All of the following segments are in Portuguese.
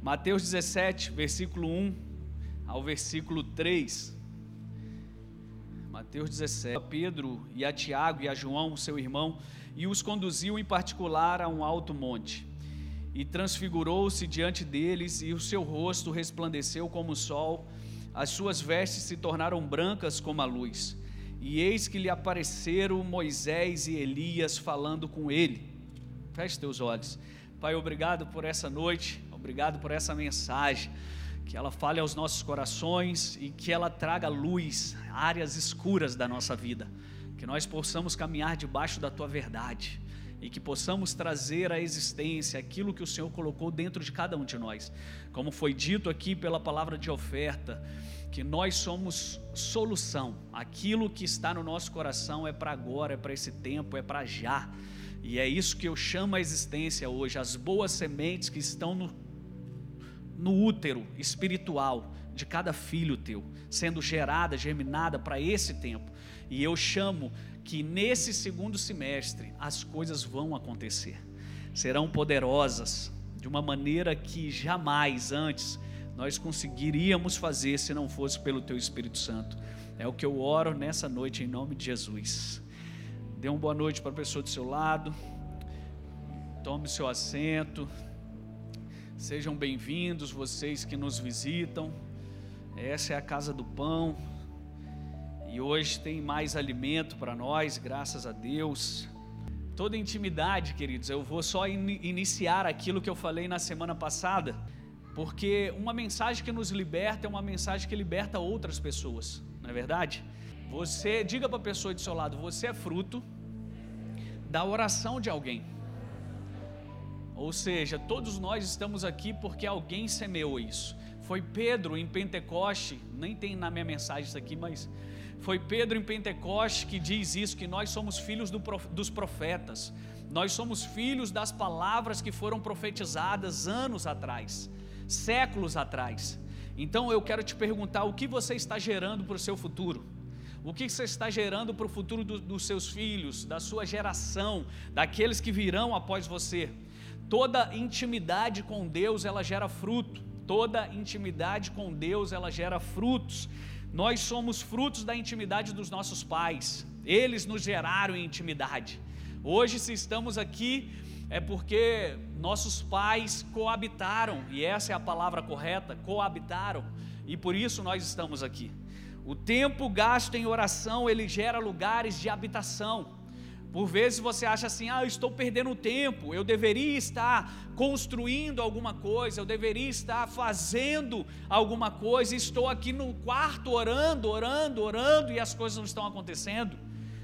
Mateus 17, versículo 1 ao versículo 3. Mateus 17. A Pedro e a Tiago e a João, seu irmão, e os conduziu em particular a um alto monte. E transfigurou-se diante deles, e o seu rosto resplandeceu como o sol, as suas vestes se tornaram brancas como a luz. E eis que lhe apareceram Moisés e Elias falando com ele. Feche teus olhos. Pai, obrigado por essa noite, obrigado por essa mensagem que ela fale aos nossos corações e que ela traga luz, áreas escuras da nossa vida, que nós possamos caminhar debaixo da tua verdade e que possamos trazer à existência aquilo que o Senhor colocou dentro de cada um de nós. Como foi dito aqui pela palavra de oferta, que nós somos solução, aquilo que está no nosso coração é para agora, é para esse tempo, é para já. E é isso que eu chamo a existência hoje, as boas sementes que estão no no útero espiritual de cada filho teu, sendo gerada, germinada para esse tempo. E eu chamo que nesse segundo semestre as coisas vão acontecer, serão poderosas de uma maneira que jamais antes nós conseguiríamos fazer se não fosse pelo teu Espírito Santo. É o que eu oro nessa noite em nome de Jesus. Dê uma boa noite para a pessoa do seu lado. Tome seu assento. Sejam bem-vindos vocês que nos visitam. Essa é a casa do pão. E hoje tem mais alimento para nós, graças a Deus. Toda intimidade, queridos, eu vou só in iniciar aquilo que eu falei na semana passada, porque uma mensagem que nos liberta é uma mensagem que liberta outras pessoas, não é verdade? Você, diga para a pessoa do seu lado, você é fruto da oração de alguém. Ou seja, todos nós estamos aqui porque alguém semeou isso. Foi Pedro em Pentecoste, nem tem na minha mensagem isso aqui, mas foi Pedro em Pentecoste que diz isso: que nós somos filhos do, dos profetas, nós somos filhos das palavras que foram profetizadas anos atrás, séculos atrás. Então eu quero te perguntar: o que você está gerando para o seu futuro? O que você está gerando para o futuro do, dos seus filhos, da sua geração, daqueles que virão após você? Toda intimidade com Deus, ela gera fruto. Toda intimidade com Deus, ela gera frutos. Nós somos frutos da intimidade dos nossos pais. Eles nos geraram intimidade. Hoje, se estamos aqui, é porque nossos pais coabitaram, e essa é a palavra correta, coabitaram, e por isso nós estamos aqui. O tempo gasto em oração, ele gera lugares de habitação. Por vezes você acha assim: ah, eu estou perdendo tempo, eu deveria estar construindo alguma coisa, eu deveria estar fazendo alguma coisa, estou aqui no quarto orando, orando, orando e as coisas não estão acontecendo.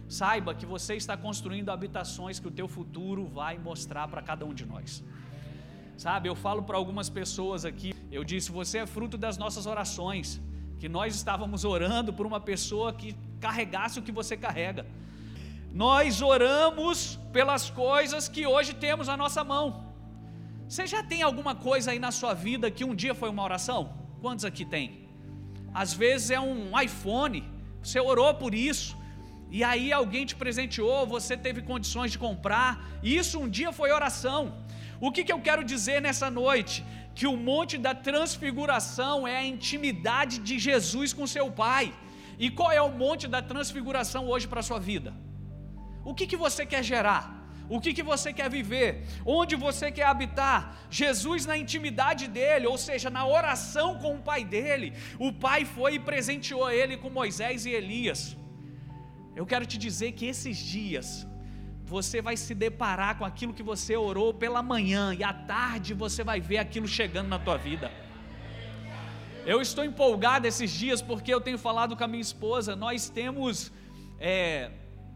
Saiba que você está construindo habitações que o teu futuro vai mostrar para cada um de nós. Sabe, eu falo para algumas pessoas aqui, eu disse: você é fruto das nossas orações, que nós estávamos orando por uma pessoa que carregasse o que você carrega. Nós oramos pelas coisas que hoje temos na nossa mão. Você já tem alguma coisa aí na sua vida que um dia foi uma oração? Quantos aqui tem? Às vezes é um iPhone, você orou por isso, e aí alguém te presenteou, você teve condições de comprar, e isso um dia foi oração. O que, que eu quero dizer nessa noite? Que o monte da transfiguração é a intimidade de Jesus com seu Pai. E qual é o monte da transfiguração hoje para a sua vida? O que, que você quer gerar? O que, que você quer viver? Onde você quer habitar? Jesus na intimidade dele, ou seja, na oração com o pai dele. O pai foi e presenteou ele com Moisés e Elias. Eu quero te dizer que esses dias você vai se deparar com aquilo que você orou pela manhã e à tarde você vai ver aquilo chegando na tua vida. Eu estou empolgado esses dias porque eu tenho falado com a minha esposa. Nós temos é,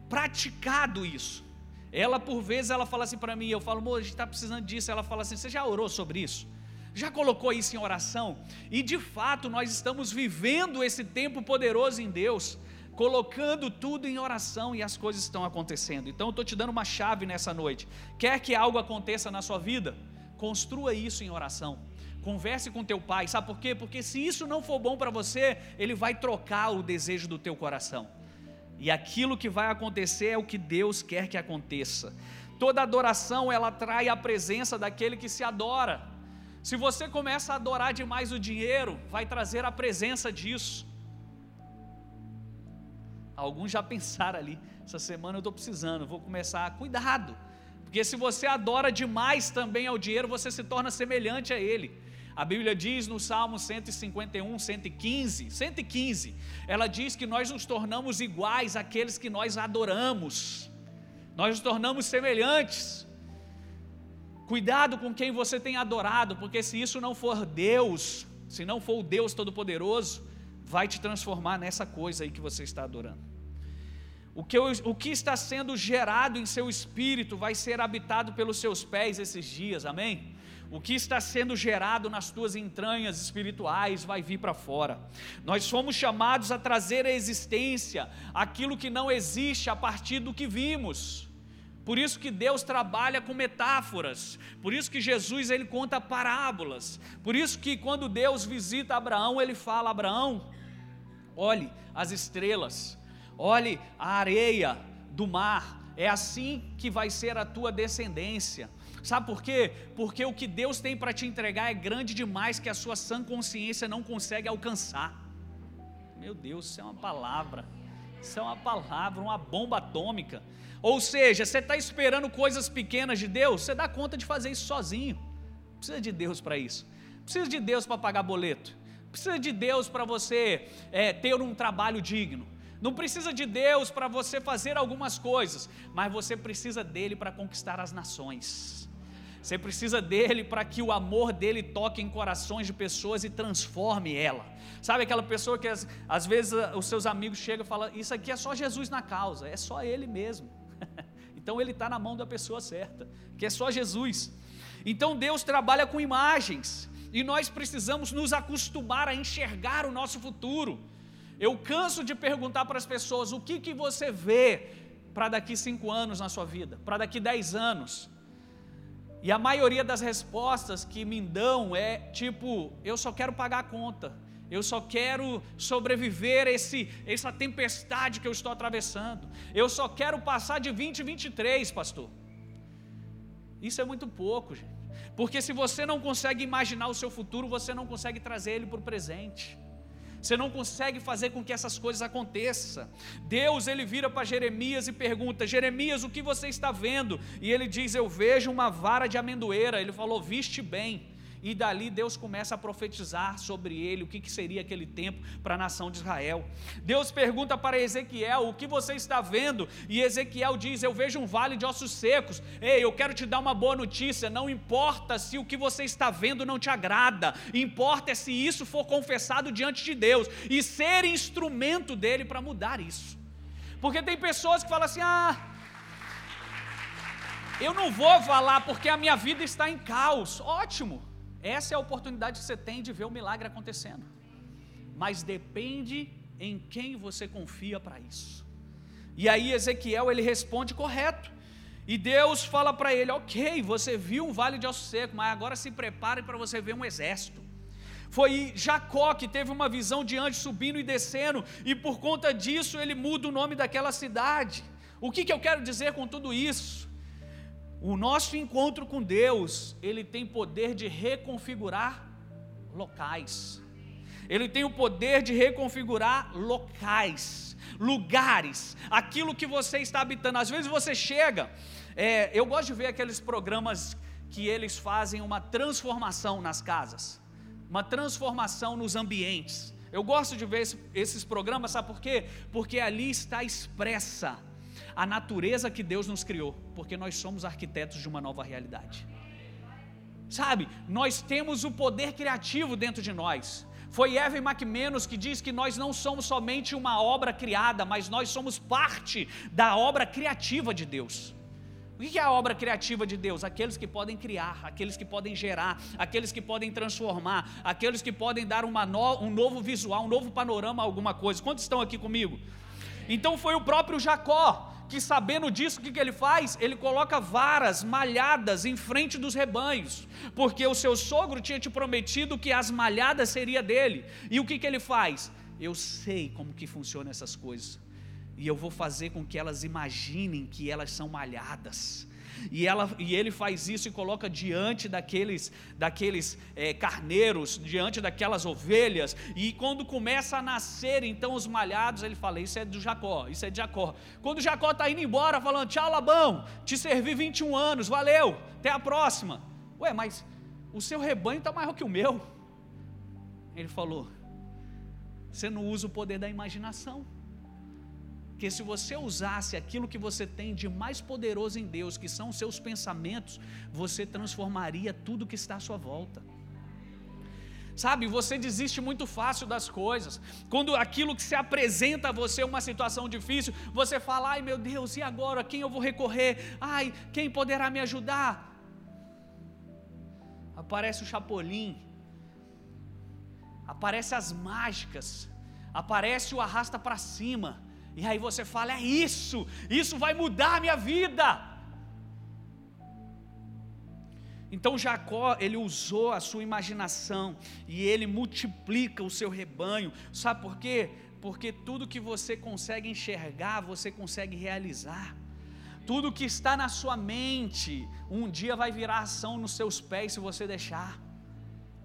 praticado isso. Ela, por vezes, ela fala assim para mim, eu falo, amor, a gente está precisando disso. Ela fala assim, você já orou sobre isso? Já colocou isso em oração? E de fato, nós estamos vivendo esse tempo poderoso em Deus, colocando tudo em oração e as coisas estão acontecendo. Então, eu estou te dando uma chave nessa noite. Quer que algo aconteça na sua vida? Construa isso em oração. Converse com teu pai, sabe por quê? Porque se isso não for bom para você, ele vai trocar o desejo do teu coração. E aquilo que vai acontecer é o que Deus quer que aconteça. Toda adoração ela atrai a presença daquele que se adora. Se você começa a adorar demais o dinheiro, vai trazer a presença disso. Alguns já pensaram ali, essa semana eu estou precisando, vou começar, cuidado, porque se você adora demais também ao dinheiro, você se torna semelhante a ele. A Bíblia diz no Salmo 151, 115, 115, ela diz que nós nos tornamos iguais àqueles que nós adoramos, nós nos tornamos semelhantes. Cuidado com quem você tem adorado, porque se isso não for Deus, se não for o Deus Todo-Poderoso, vai te transformar nessa coisa aí que você está adorando. O que, o que está sendo gerado em seu espírito vai ser habitado pelos seus pés esses dias, amém? O que está sendo gerado nas tuas entranhas espirituais vai vir para fora. Nós fomos chamados a trazer à existência aquilo que não existe a partir do que vimos. Por isso que Deus trabalha com metáforas. Por isso que Jesus ele conta parábolas. Por isso que quando Deus visita Abraão, ele fala: Abraão, olhe as estrelas, olhe a areia do mar. É assim que vai ser a tua descendência. Sabe por quê? Porque o que Deus tem para te entregar é grande demais que a sua sã consciência não consegue alcançar. Meu Deus, isso é uma palavra. Isso é uma palavra, uma bomba atômica. Ou seja, você está esperando coisas pequenas de Deus, você dá conta de fazer isso sozinho. Precisa de Deus para isso. Precisa de Deus para pagar boleto. Precisa de Deus para você é, ter um trabalho digno. Não precisa de Deus para você fazer algumas coisas, mas você precisa dele para conquistar as nações. Você precisa dele para que o amor dele toque em corações de pessoas e transforme ela. Sabe aquela pessoa que às, vezes os seus amigos chegam e falam: Isso aqui é só Jesus na causa, é só ele mesmo. então ele está na mão da pessoa certa, que é só Jesus. Então Deus trabalha com imagens e nós precisamos nos acostumar a enxergar o nosso futuro. Eu canso de perguntar para as pessoas o que, que você vê para daqui cinco anos na sua vida, para daqui dez anos. E a maioria das respostas que me dão é tipo: eu só quero pagar a conta, eu só quero sobreviver esse, essa tempestade que eu estou atravessando. Eu só quero passar de 2023, pastor. Isso é muito pouco, gente. Porque se você não consegue imaginar o seu futuro, você não consegue trazer ele para o presente. Você não consegue fazer com que essas coisas aconteçam. Deus ele vira para Jeremias e pergunta: Jeremias, o que você está vendo? E ele diz: Eu vejo uma vara de amendoeira. Ele falou: Viste bem e dali Deus começa a profetizar sobre ele, o que, que seria aquele tempo para a nação de Israel. Deus pergunta para Ezequiel: O que você está vendo? E Ezequiel diz: Eu vejo um vale de ossos secos. Ei, eu quero te dar uma boa notícia: não importa se o que você está vendo não te agrada, importa é se isso for confessado diante de Deus e ser instrumento dele para mudar isso. Porque tem pessoas que falam assim: Ah, eu não vou falar porque a minha vida está em caos. Ótimo. Essa é a oportunidade que você tem de ver o milagre acontecendo. Mas depende em quem você confia para isso. E aí Ezequiel ele responde correto. E Deus fala para ele: Ok, você viu um vale de osso seco, mas agora se prepare para você ver um exército. Foi Jacó que teve uma visão de anjos subindo e descendo, e por conta disso ele muda o nome daquela cidade. O que, que eu quero dizer com tudo isso? O nosso encontro com Deus, ele tem poder de reconfigurar locais. Ele tem o poder de reconfigurar locais, lugares, aquilo que você está habitando. Às vezes você chega, é, eu gosto de ver aqueles programas que eles fazem uma transformação nas casas, uma transformação nos ambientes. Eu gosto de ver esses programas, sabe por quê? Porque ali está expressa a natureza que Deus nos criou, porque nós somos arquitetos de uma nova realidade. Sabe, nós temos o poder criativo dentro de nós. Foi Evan McManus que diz que nós não somos somente uma obra criada, mas nós somos parte da obra criativa de Deus. O que é a obra criativa de Deus? Aqueles que podem criar, aqueles que podem gerar, aqueles que podem transformar, aqueles que podem dar no, um novo visual, um novo panorama a alguma coisa. Quantos estão aqui comigo? Então foi o próprio Jacó que sabendo disso, o que, que ele faz? Ele coloca varas malhadas em frente dos rebanhos, porque o seu sogro tinha te prometido que as malhadas seria dele. E o que, que ele faz? Eu sei como que funcionam essas coisas, e eu vou fazer com que elas imaginem que elas são malhadas. E, ela, e ele faz isso e coloca diante daqueles, daqueles é, carneiros, diante daquelas ovelhas, e quando começa a nascer então os malhados, ele fala: Isso é do Jacó, isso é de Jacó. Quando Jacó está indo embora, falando: Tchau, Labão, te servi 21 anos, valeu, até a próxima. Ué, mas o seu rebanho está maior que o meu. Ele falou: Você não usa o poder da imaginação que se você usasse aquilo que você tem de mais poderoso em Deus, que são os seus pensamentos, você transformaria tudo que está à sua volta. Sabe, você desiste muito fácil das coisas. Quando aquilo que se apresenta a você uma situação difícil, você fala: "Ai, meu Deus, e agora quem eu vou recorrer? Ai, quem poderá me ajudar?" Aparece o chapolim. Aparece as mágicas. Aparece o arrasta para cima e aí você fala: é isso, isso vai mudar a minha vida. Então Jacó, ele usou a sua imaginação e ele multiplica o seu rebanho. Sabe por quê? Porque tudo que você consegue enxergar, você consegue realizar. Tudo que está na sua mente, um dia vai virar ação nos seus pés se você deixar.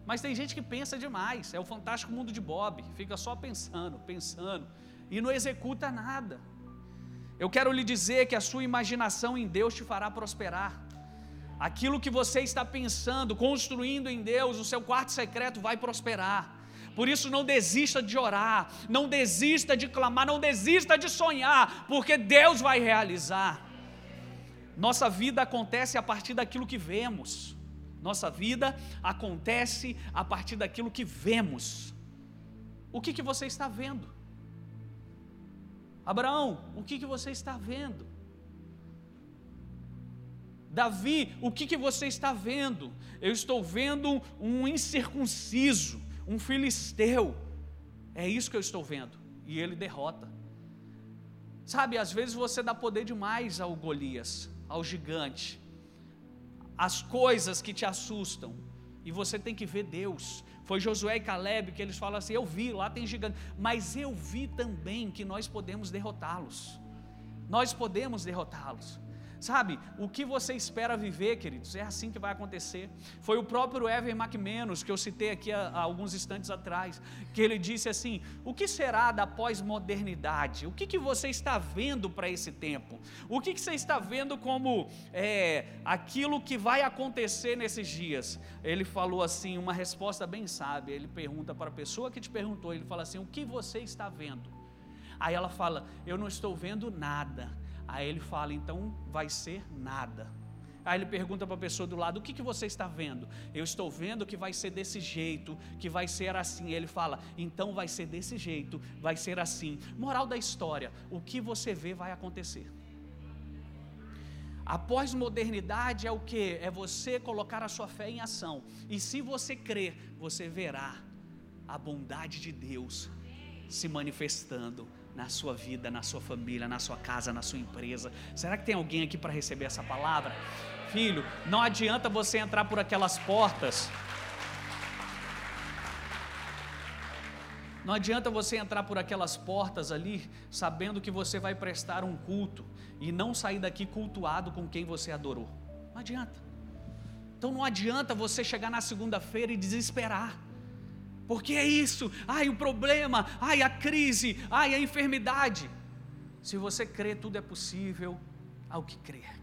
Mas tem gente que pensa demais, é o fantástico mundo de Bob, fica só pensando, pensando e não executa nada. Eu quero lhe dizer que a sua imaginação em Deus te fará prosperar. Aquilo que você está pensando, construindo em Deus, o seu quarto secreto vai prosperar. Por isso, não desista de orar, não desista de clamar, não desista de sonhar, porque Deus vai realizar. Nossa vida acontece a partir daquilo que vemos. Nossa vida acontece a partir daquilo que vemos. O que, que você está vendo? Abraão, o que, que você está vendo? Davi, o que, que você está vendo? Eu estou vendo um incircunciso, um filisteu. É isso que eu estou vendo. E ele derrota. Sabe, às vezes você dá poder demais ao Golias, ao gigante, as coisas que te assustam, e você tem que ver Deus. Foi Josué e Caleb que eles falam assim: Eu vi, lá tem gigante, mas eu vi também que nós podemos derrotá-los. Nós podemos derrotá-los. Sabe, o que você espera viver, queridos, é assim que vai acontecer. Foi o próprio Evan McManus, que eu citei aqui há, há alguns instantes atrás, que ele disse assim: O que será da pós-modernidade? O que, que você está vendo para esse tempo? O que, que você está vendo como é, aquilo que vai acontecer nesses dias? Ele falou assim, uma resposta bem sábia. Ele pergunta para a pessoa que te perguntou: Ele fala assim: O que você está vendo? Aí ela fala: Eu não estou vendo nada Aí ele fala: então vai ser nada. Aí ele pergunta para a pessoa do lado: o que, que você está vendo? Eu estou vendo que vai ser desse jeito, que vai ser assim. Ele fala: então vai ser desse jeito, vai ser assim. Moral da história: o que você vê vai acontecer. A pós-modernidade é o que? É você colocar a sua fé em ação. E se você crer, você verá a bondade de Deus se manifestando na sua vida, na sua família, na sua casa, na sua empresa. Será que tem alguém aqui para receber essa palavra? Filho, não adianta você entrar por aquelas portas. Não adianta você entrar por aquelas portas ali, sabendo que você vai prestar um culto e não sair daqui cultuado com quem você adorou. Não adianta. Então não adianta você chegar na segunda-feira e desesperar. Porque é isso, ai o problema, ai a crise, ai a enfermidade. Se você crê, tudo é possível ao que crer.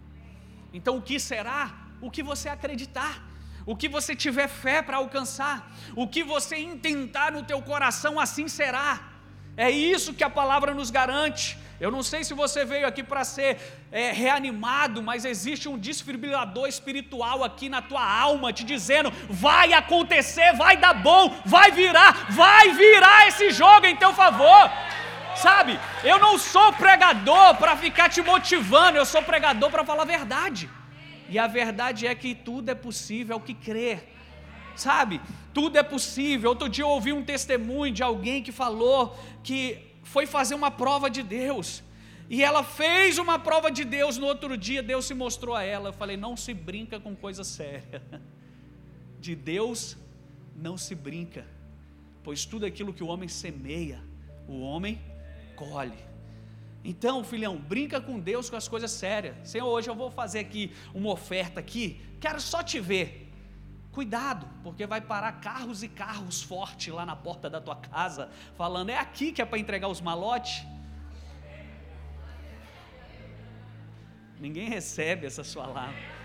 Então o que será? O que você acreditar. O que você tiver fé para alcançar, o que você intentar no teu coração, assim será. É isso que a palavra nos garante. Eu não sei se você veio aqui para ser é, reanimado, mas existe um desfibrilador espiritual aqui na tua alma, te dizendo: vai acontecer, vai dar bom, vai virar, vai virar esse jogo em teu favor. Sabe, eu não sou pregador para ficar te motivando, eu sou pregador para falar a verdade. E a verdade é que tudo é possível ao que crer. Sabe, tudo é possível. Outro dia eu ouvi um testemunho de alguém que falou que foi fazer uma prova de Deus. E ela fez uma prova de Deus no outro dia, Deus se mostrou a ela. Eu falei: não se brinca com coisa séria. De Deus não se brinca, pois tudo aquilo que o homem semeia, o homem colhe. Então, filhão, brinca com Deus com as coisas sérias. Senhor, hoje eu vou fazer aqui uma oferta aqui, quero só te ver. Cuidado, porque vai parar carros e carros fortes lá na porta da tua casa, falando: é aqui que é para entregar os malotes. Ninguém recebe essa sua palavra.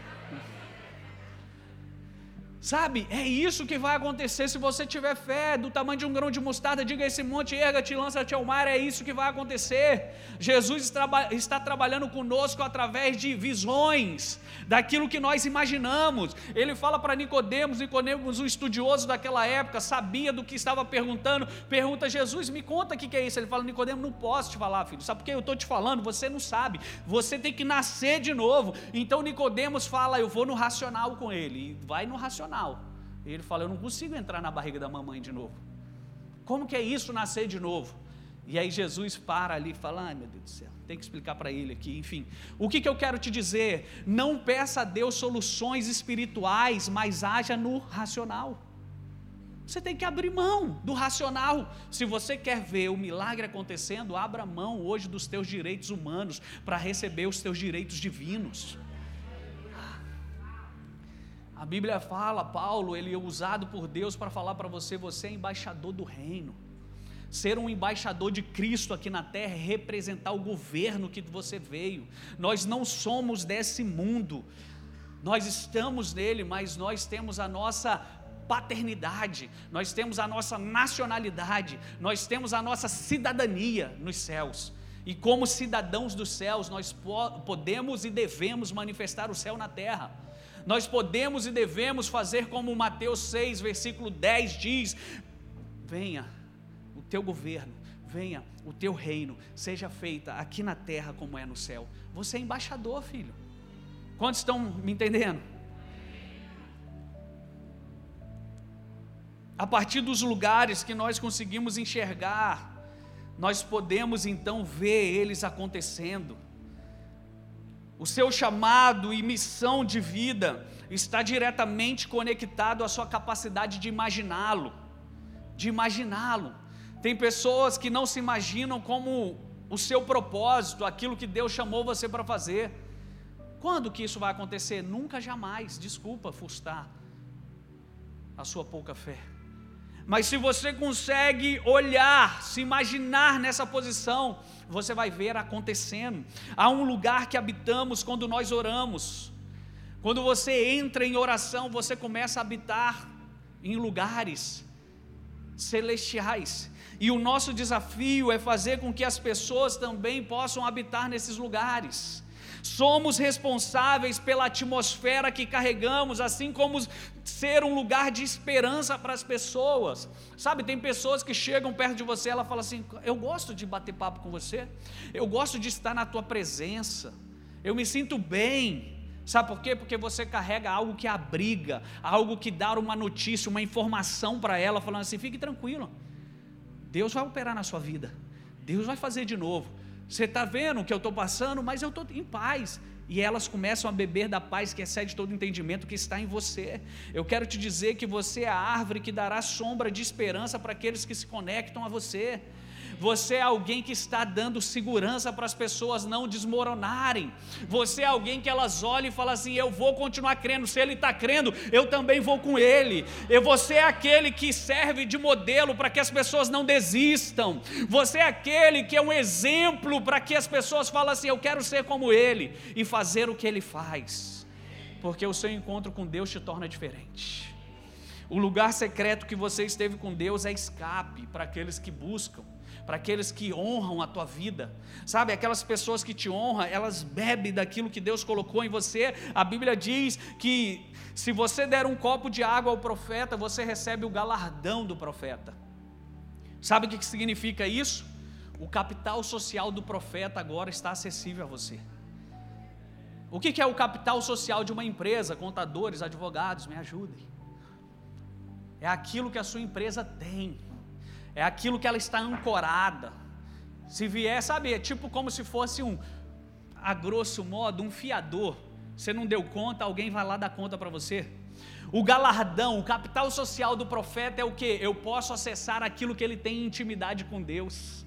Sabe, é isso que vai acontecer se você tiver fé do tamanho de um grão de mostarda. Diga esse monte, erga-te, lança-te ao mar. É isso que vai acontecer. Jesus está trabalhando conosco através de visões, daquilo que nós imaginamos. Ele fala para Nicodemos, Nicodemos, um estudioso daquela época, sabia do que estava perguntando. Pergunta Jesus, me conta o que é isso. Ele fala, Nicodemos, não posso te falar, filho. Sabe por que eu estou te falando? Você não sabe. Você tem que nascer de novo. Então Nicodemos fala, eu vou no racional com ele. E vai no racional e ele fala: Eu não consigo entrar na barriga da mamãe de novo. Como que é isso nascer de novo? E aí Jesus para ali e fala: Ai meu Deus do céu, tem que explicar para ele aqui. Enfim, o que, que eu quero te dizer? Não peça a Deus soluções espirituais, mas haja no racional. Você tem que abrir mão do racional. Se você quer ver o milagre acontecendo, abra mão hoje dos teus direitos humanos para receber os teus direitos divinos. A Bíblia fala, Paulo, ele é usado por Deus para falar para você: você é embaixador do reino. Ser um embaixador de Cristo aqui na terra é representar o governo que você veio. Nós não somos desse mundo, nós estamos nele, mas nós temos a nossa paternidade, nós temos a nossa nacionalidade, nós temos a nossa cidadania nos céus. E como cidadãos dos céus, nós podemos e devemos manifestar o céu na terra. Nós podemos e devemos fazer como Mateus 6, versículo 10 diz: Venha o teu governo, venha o teu reino, seja feita aqui na terra como é no céu. Você é embaixador, filho. Quantos estão me entendendo? A partir dos lugares que nós conseguimos enxergar, nós podemos então ver eles acontecendo. O seu chamado e missão de vida está diretamente conectado à sua capacidade de imaginá-lo, de imaginá-lo. Tem pessoas que não se imaginam como o seu propósito, aquilo que Deus chamou você para fazer. Quando que isso vai acontecer? Nunca jamais. Desculpa frustrar a sua pouca fé. Mas se você consegue olhar, se imaginar nessa posição, você vai ver acontecendo. Há um lugar que habitamos quando nós oramos. Quando você entra em oração, você começa a habitar em lugares celestiais. E o nosso desafio é fazer com que as pessoas também possam habitar nesses lugares. Somos responsáveis pela atmosfera que carregamos, assim como ser um lugar de esperança para as pessoas. Sabe, tem pessoas que chegam perto de você, ela fala assim: "Eu gosto de bater papo com você. Eu gosto de estar na tua presença. Eu me sinto bem." Sabe por quê? Porque você carrega algo que abriga, algo que dá uma notícia, uma informação para ela, falando assim: fique tranquilo, Deus vai operar na sua vida, Deus vai fazer de novo. Você está vendo o que eu estou passando, mas eu estou em paz. E elas começam a beber da paz que excede todo entendimento que está em você. Eu quero te dizer que você é a árvore que dará sombra de esperança para aqueles que se conectam a você. Você é alguém que está dando segurança para as pessoas não desmoronarem. Você é alguém que elas olham e falam assim: Eu vou continuar crendo. Se ele está crendo, eu também vou com ele. E você é aquele que serve de modelo para que as pessoas não desistam. Você é aquele que é um exemplo para que as pessoas falem assim: Eu quero ser como ele e fazer o que ele faz. Porque o seu encontro com Deus te torna diferente. O lugar secreto que você esteve com Deus é escape para aqueles que buscam para aqueles que honram a tua vida. Sabe, aquelas pessoas que te honram, elas bebem daquilo que Deus colocou em você. A Bíblia diz que se você der um copo de água ao profeta, você recebe o galardão do profeta. Sabe o que significa isso? O capital social do profeta agora está acessível a você. O que é o capital social de uma empresa? Contadores, advogados, me ajudem. É aquilo que a sua empresa tem é aquilo que ela está ancorada. Se vier, sabe, é tipo como se fosse um, a grosso modo, um fiador. Você não deu conta, alguém vai lá dar conta para você. O galardão, o capital social do profeta é o que? Eu posso acessar aquilo que ele tem intimidade com Deus.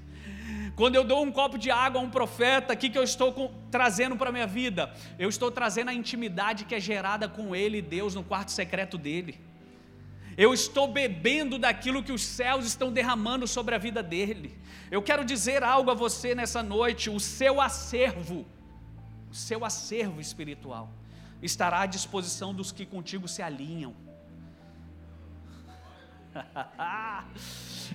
Quando eu dou um copo de água a um profeta, o que, que eu estou com, trazendo para a minha vida? Eu estou trazendo a intimidade que é gerada com Ele e Deus no quarto secreto dele. Eu estou bebendo daquilo que os céus estão derramando sobre a vida dele. Eu quero dizer algo a você nessa noite: o seu acervo, o seu acervo espiritual, estará à disposição dos que contigo se alinham.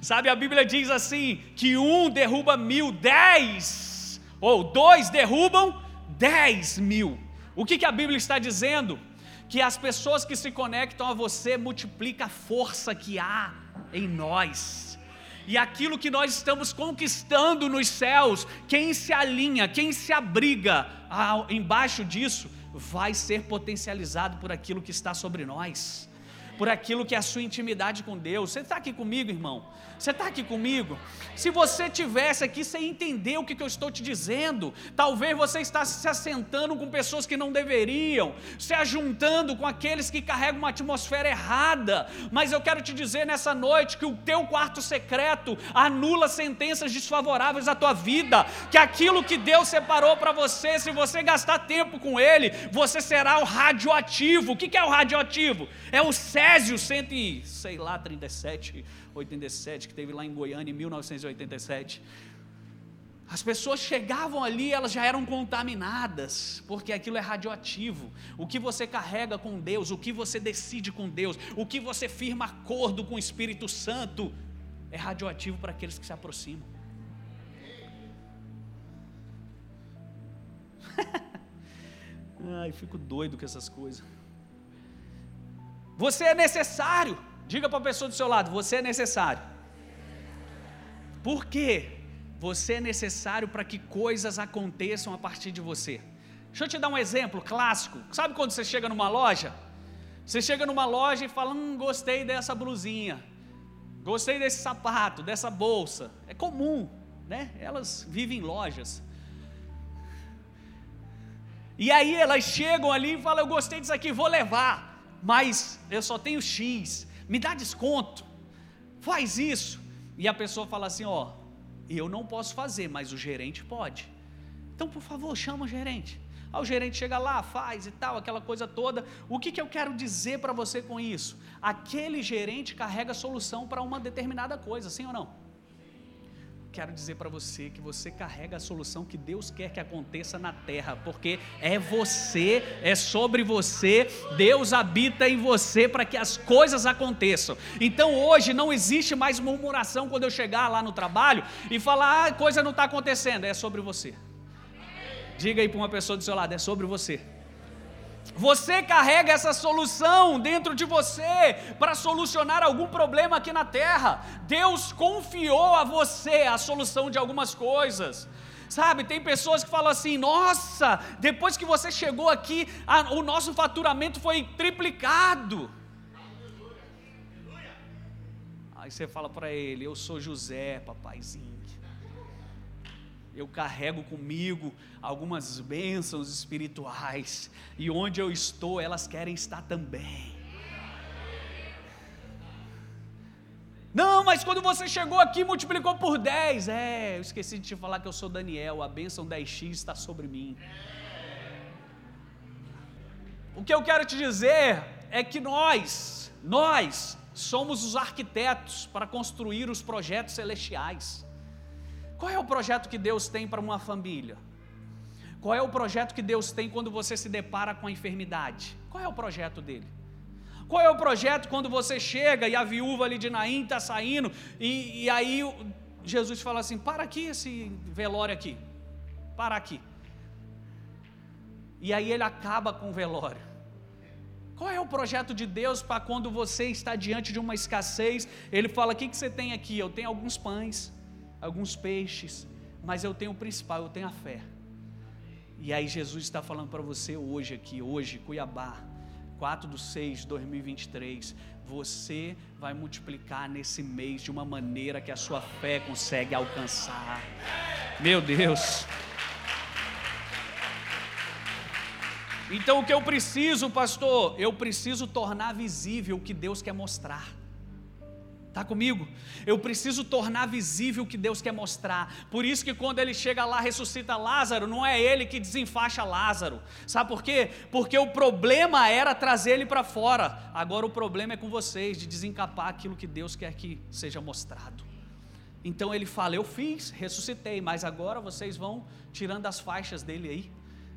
Sabe, a Bíblia diz assim: que um derruba mil, dez, ou dois derrubam dez mil. O que, que a Bíblia está dizendo? Que as pessoas que se conectam a você multiplica a força que há em nós. E aquilo que nós estamos conquistando nos céus, quem se alinha, quem se abriga embaixo disso, vai ser potencializado por aquilo que está sobre nós por aquilo que é a sua intimidade com Deus. Você está aqui comigo, irmão? Você está aqui comigo? Se você tivesse aqui, você entender o que, eu estou te dizendo. Talvez você está se assentando com pessoas que não deveriam, se ajuntando com aqueles que carregam uma atmosfera errada. Mas eu quero te dizer nessa noite que o teu quarto secreto anula sentenças desfavoráveis à tua vida. Que aquilo que Deus separou para você, se você gastar tempo com Ele, você será o radioativo. O que, que é o radioativo? É o Césio 100, sei lá, 37 87, que teve lá em Goiânia em 1987. As pessoas chegavam ali, elas já eram contaminadas, porque aquilo é radioativo. O que você carrega com Deus, o que você decide com Deus, o que você firma acordo com o Espírito Santo, é radioativo para aqueles que se aproximam. Ai, fico doido com essas coisas. Você é necessário. Diga para a pessoa do seu lado: você é necessário. Por quê? Você é necessário para que coisas aconteçam a partir de você. Deixa eu te dar um exemplo clássico. Sabe quando você chega numa loja? Você chega numa loja e fala: Hum, gostei dessa blusinha, gostei desse sapato, dessa bolsa. É comum, né? Elas vivem em lojas. E aí elas chegam ali e falam: Eu gostei disso aqui, vou levar, mas eu só tenho X me dá desconto, faz isso. E a pessoa fala assim: ó, eu não posso fazer, mas o gerente pode. Então, por favor, chama o gerente. Aí o gerente chega lá, faz e tal, aquela coisa toda. O que, que eu quero dizer para você com isso? Aquele gerente carrega solução para uma determinada coisa, sim ou não? Quero dizer para você que você carrega a solução que Deus quer que aconteça na terra, porque é você, é sobre você, Deus habita em você para que as coisas aconteçam. Então hoje não existe mais murmuração quando eu chegar lá no trabalho e falar, ah, coisa não está acontecendo, é sobre você. Diga aí para uma pessoa do seu lado, é sobre você. Você carrega essa solução dentro de você para solucionar algum problema aqui na terra. Deus confiou a você a solução de algumas coisas. Sabe, tem pessoas que falam assim: nossa, depois que você chegou aqui, a, o nosso faturamento foi triplicado. Aí você fala para ele: eu sou José, papaizinho eu carrego comigo algumas bênçãos espirituais, e onde eu estou, elas querem estar também. Não, mas quando você chegou aqui, multiplicou por 10. É, eu esqueci de te falar que eu sou Daniel, a bênção 10x está sobre mim. O que eu quero te dizer é que nós, nós somos os arquitetos para construir os projetos celestiais. Qual é o projeto que Deus tem para uma família? Qual é o projeto que Deus tem quando você se depara com a enfermidade? Qual é o projeto dele? Qual é o projeto quando você chega e a viúva ali de Naim está saindo e, e aí Jesus fala assim: para aqui esse velório aqui, para aqui. E aí ele acaba com o velório. Qual é o projeto de Deus para quando você está diante de uma escassez? Ele fala: o que, que você tem aqui? Eu tenho alguns pães alguns peixes, mas eu tenho o principal, eu tenho a fé. E aí Jesus está falando para você hoje aqui, hoje, Cuiabá, 4 de 6 de 2023, você vai multiplicar nesse mês de uma maneira que a sua fé consegue alcançar. Meu Deus. Então o que eu preciso, pastor? Eu preciso tornar visível o que Deus quer mostrar. Está comigo? Eu preciso tornar visível o que Deus quer mostrar. Por isso que quando ele chega lá, ressuscita Lázaro, não é ele que desenfaixa Lázaro. Sabe por quê? Porque o problema era trazer ele para fora. Agora o problema é com vocês, de desencapar aquilo que Deus quer que seja mostrado. Então ele fala: Eu fiz, ressuscitei, mas agora vocês vão tirando as faixas dele aí,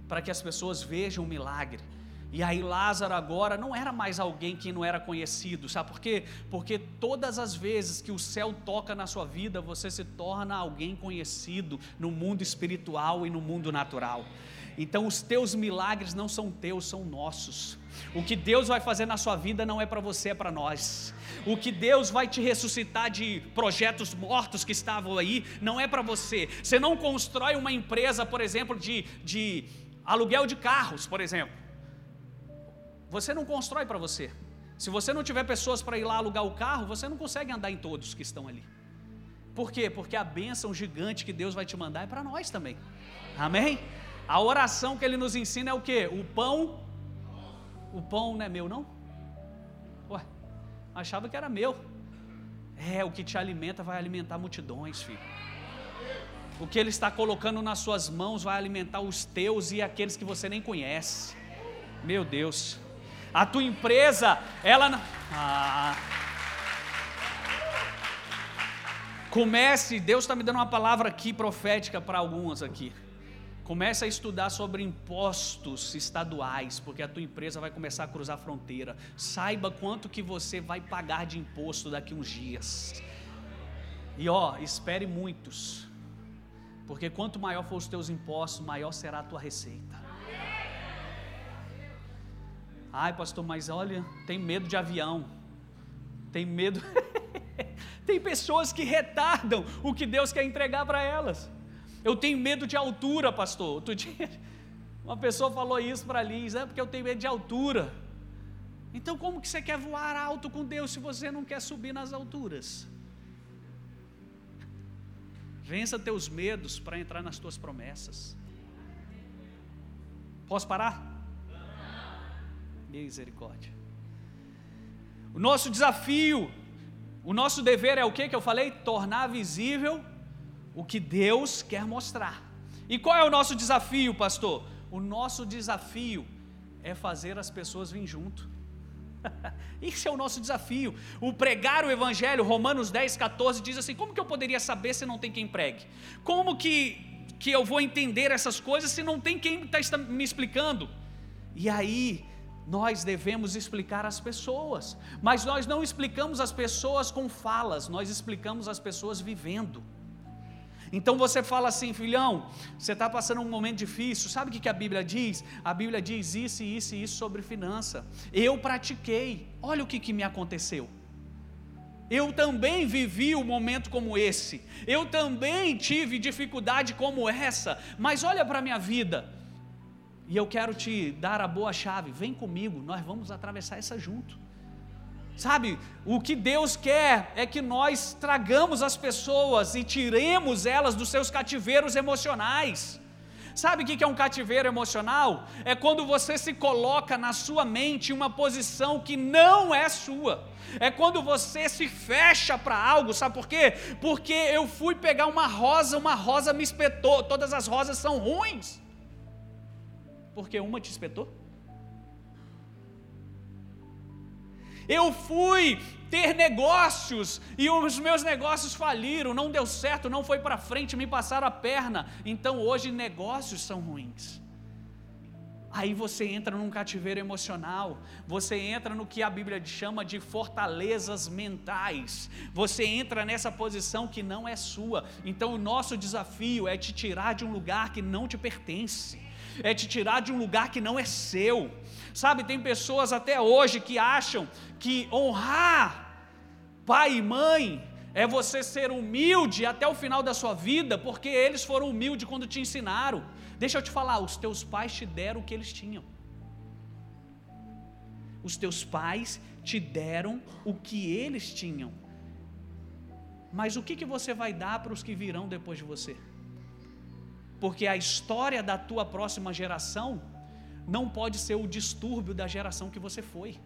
para que as pessoas vejam o milagre. E aí Lázaro agora não era mais alguém que não era conhecido, sabe por quê? Porque todas as vezes que o céu toca na sua vida, você se torna alguém conhecido no mundo espiritual e no mundo natural. Então os teus milagres não são teus, são nossos. O que Deus vai fazer na sua vida não é para você, é para nós. O que Deus vai te ressuscitar de projetos mortos que estavam aí, não é para você. Você não constrói uma empresa, por exemplo, de, de aluguel de carros, por exemplo. Você não constrói para você. Se você não tiver pessoas para ir lá alugar o carro, você não consegue andar em todos que estão ali. Por quê? Porque a bênção gigante que Deus vai te mandar é para nós também. Amém? A oração que ele nos ensina é o quê? O pão. O pão não é meu, não? Ué, achava que era meu. É, o que te alimenta vai alimentar multidões, filho. O que ele está colocando nas suas mãos vai alimentar os teus e aqueles que você nem conhece. Meu Deus. A tua empresa, ela. Ah. Comece, Deus está me dando uma palavra aqui profética para algumas aqui. Comece a estudar sobre impostos estaduais, porque a tua empresa vai começar a cruzar a fronteira. Saiba quanto que você vai pagar de imposto daqui uns dias. E ó, espere muitos. Porque quanto maior for os teus impostos, maior será a tua receita. Ai, pastor, mas olha, tem medo de avião. Tem medo. tem pessoas que retardam o que Deus quer entregar para elas. Eu tenho medo de altura, pastor. Outro dia, uma pessoa falou isso para Liz, é porque eu tenho medo de altura. Então, como que você quer voar alto com Deus se você não quer subir nas alturas? Vença teus medos para entrar nas tuas promessas. Posso parar? Misericórdia. O nosso desafio, o nosso dever é o que que eu falei? Tornar visível o que Deus quer mostrar. E qual é o nosso desafio, pastor? O nosso desafio é fazer as pessoas virem junto. Esse é o nosso desafio. O pregar o evangelho, Romanos 10, 14 diz assim: como que eu poderia saber se não tem quem pregue? Como que, que eu vou entender essas coisas se não tem quem está me explicando? E aí, nós devemos explicar às pessoas, mas nós não explicamos as pessoas com falas, nós explicamos as pessoas vivendo. Então você fala assim, filhão, você está passando um momento difícil, sabe o que a Bíblia diz? A Bíblia diz isso, isso e isso sobre finança. Eu pratiquei, olha o que, que me aconteceu. Eu também vivi um momento como esse, eu também tive dificuldade como essa, mas olha para a minha vida, e eu quero te dar a boa chave. Vem comigo, nós vamos atravessar essa junto. Sabe, o que Deus quer é que nós tragamos as pessoas e tiremos elas dos seus cativeiros emocionais. Sabe o que é um cativeiro emocional? É quando você se coloca na sua mente uma posição que não é sua. É quando você se fecha para algo, sabe por quê? Porque eu fui pegar uma rosa, uma rosa me espetou, todas as rosas são ruins porque uma te espetou? Eu fui ter negócios e os meus negócios faliram, não deu certo, não foi para frente, me passaram a perna. Então hoje negócios são ruins. Aí você entra num cativeiro emocional, você entra no que a Bíblia chama de fortalezas mentais, você entra nessa posição que não é sua. Então o nosso desafio é te tirar de um lugar que não te pertence é te tirar de um lugar que não é seu. Sabe, tem pessoas até hoje que acham que honrar pai e mãe é você ser humilde até o final da sua vida, porque eles foram humildes quando te ensinaram. Deixa eu te falar, os teus pais te deram o que eles tinham. Os teus pais te deram o que eles tinham. Mas o que, que você vai dar para os que virão depois de você? Porque a história da tua próxima geração não pode ser o distúrbio da geração que você foi.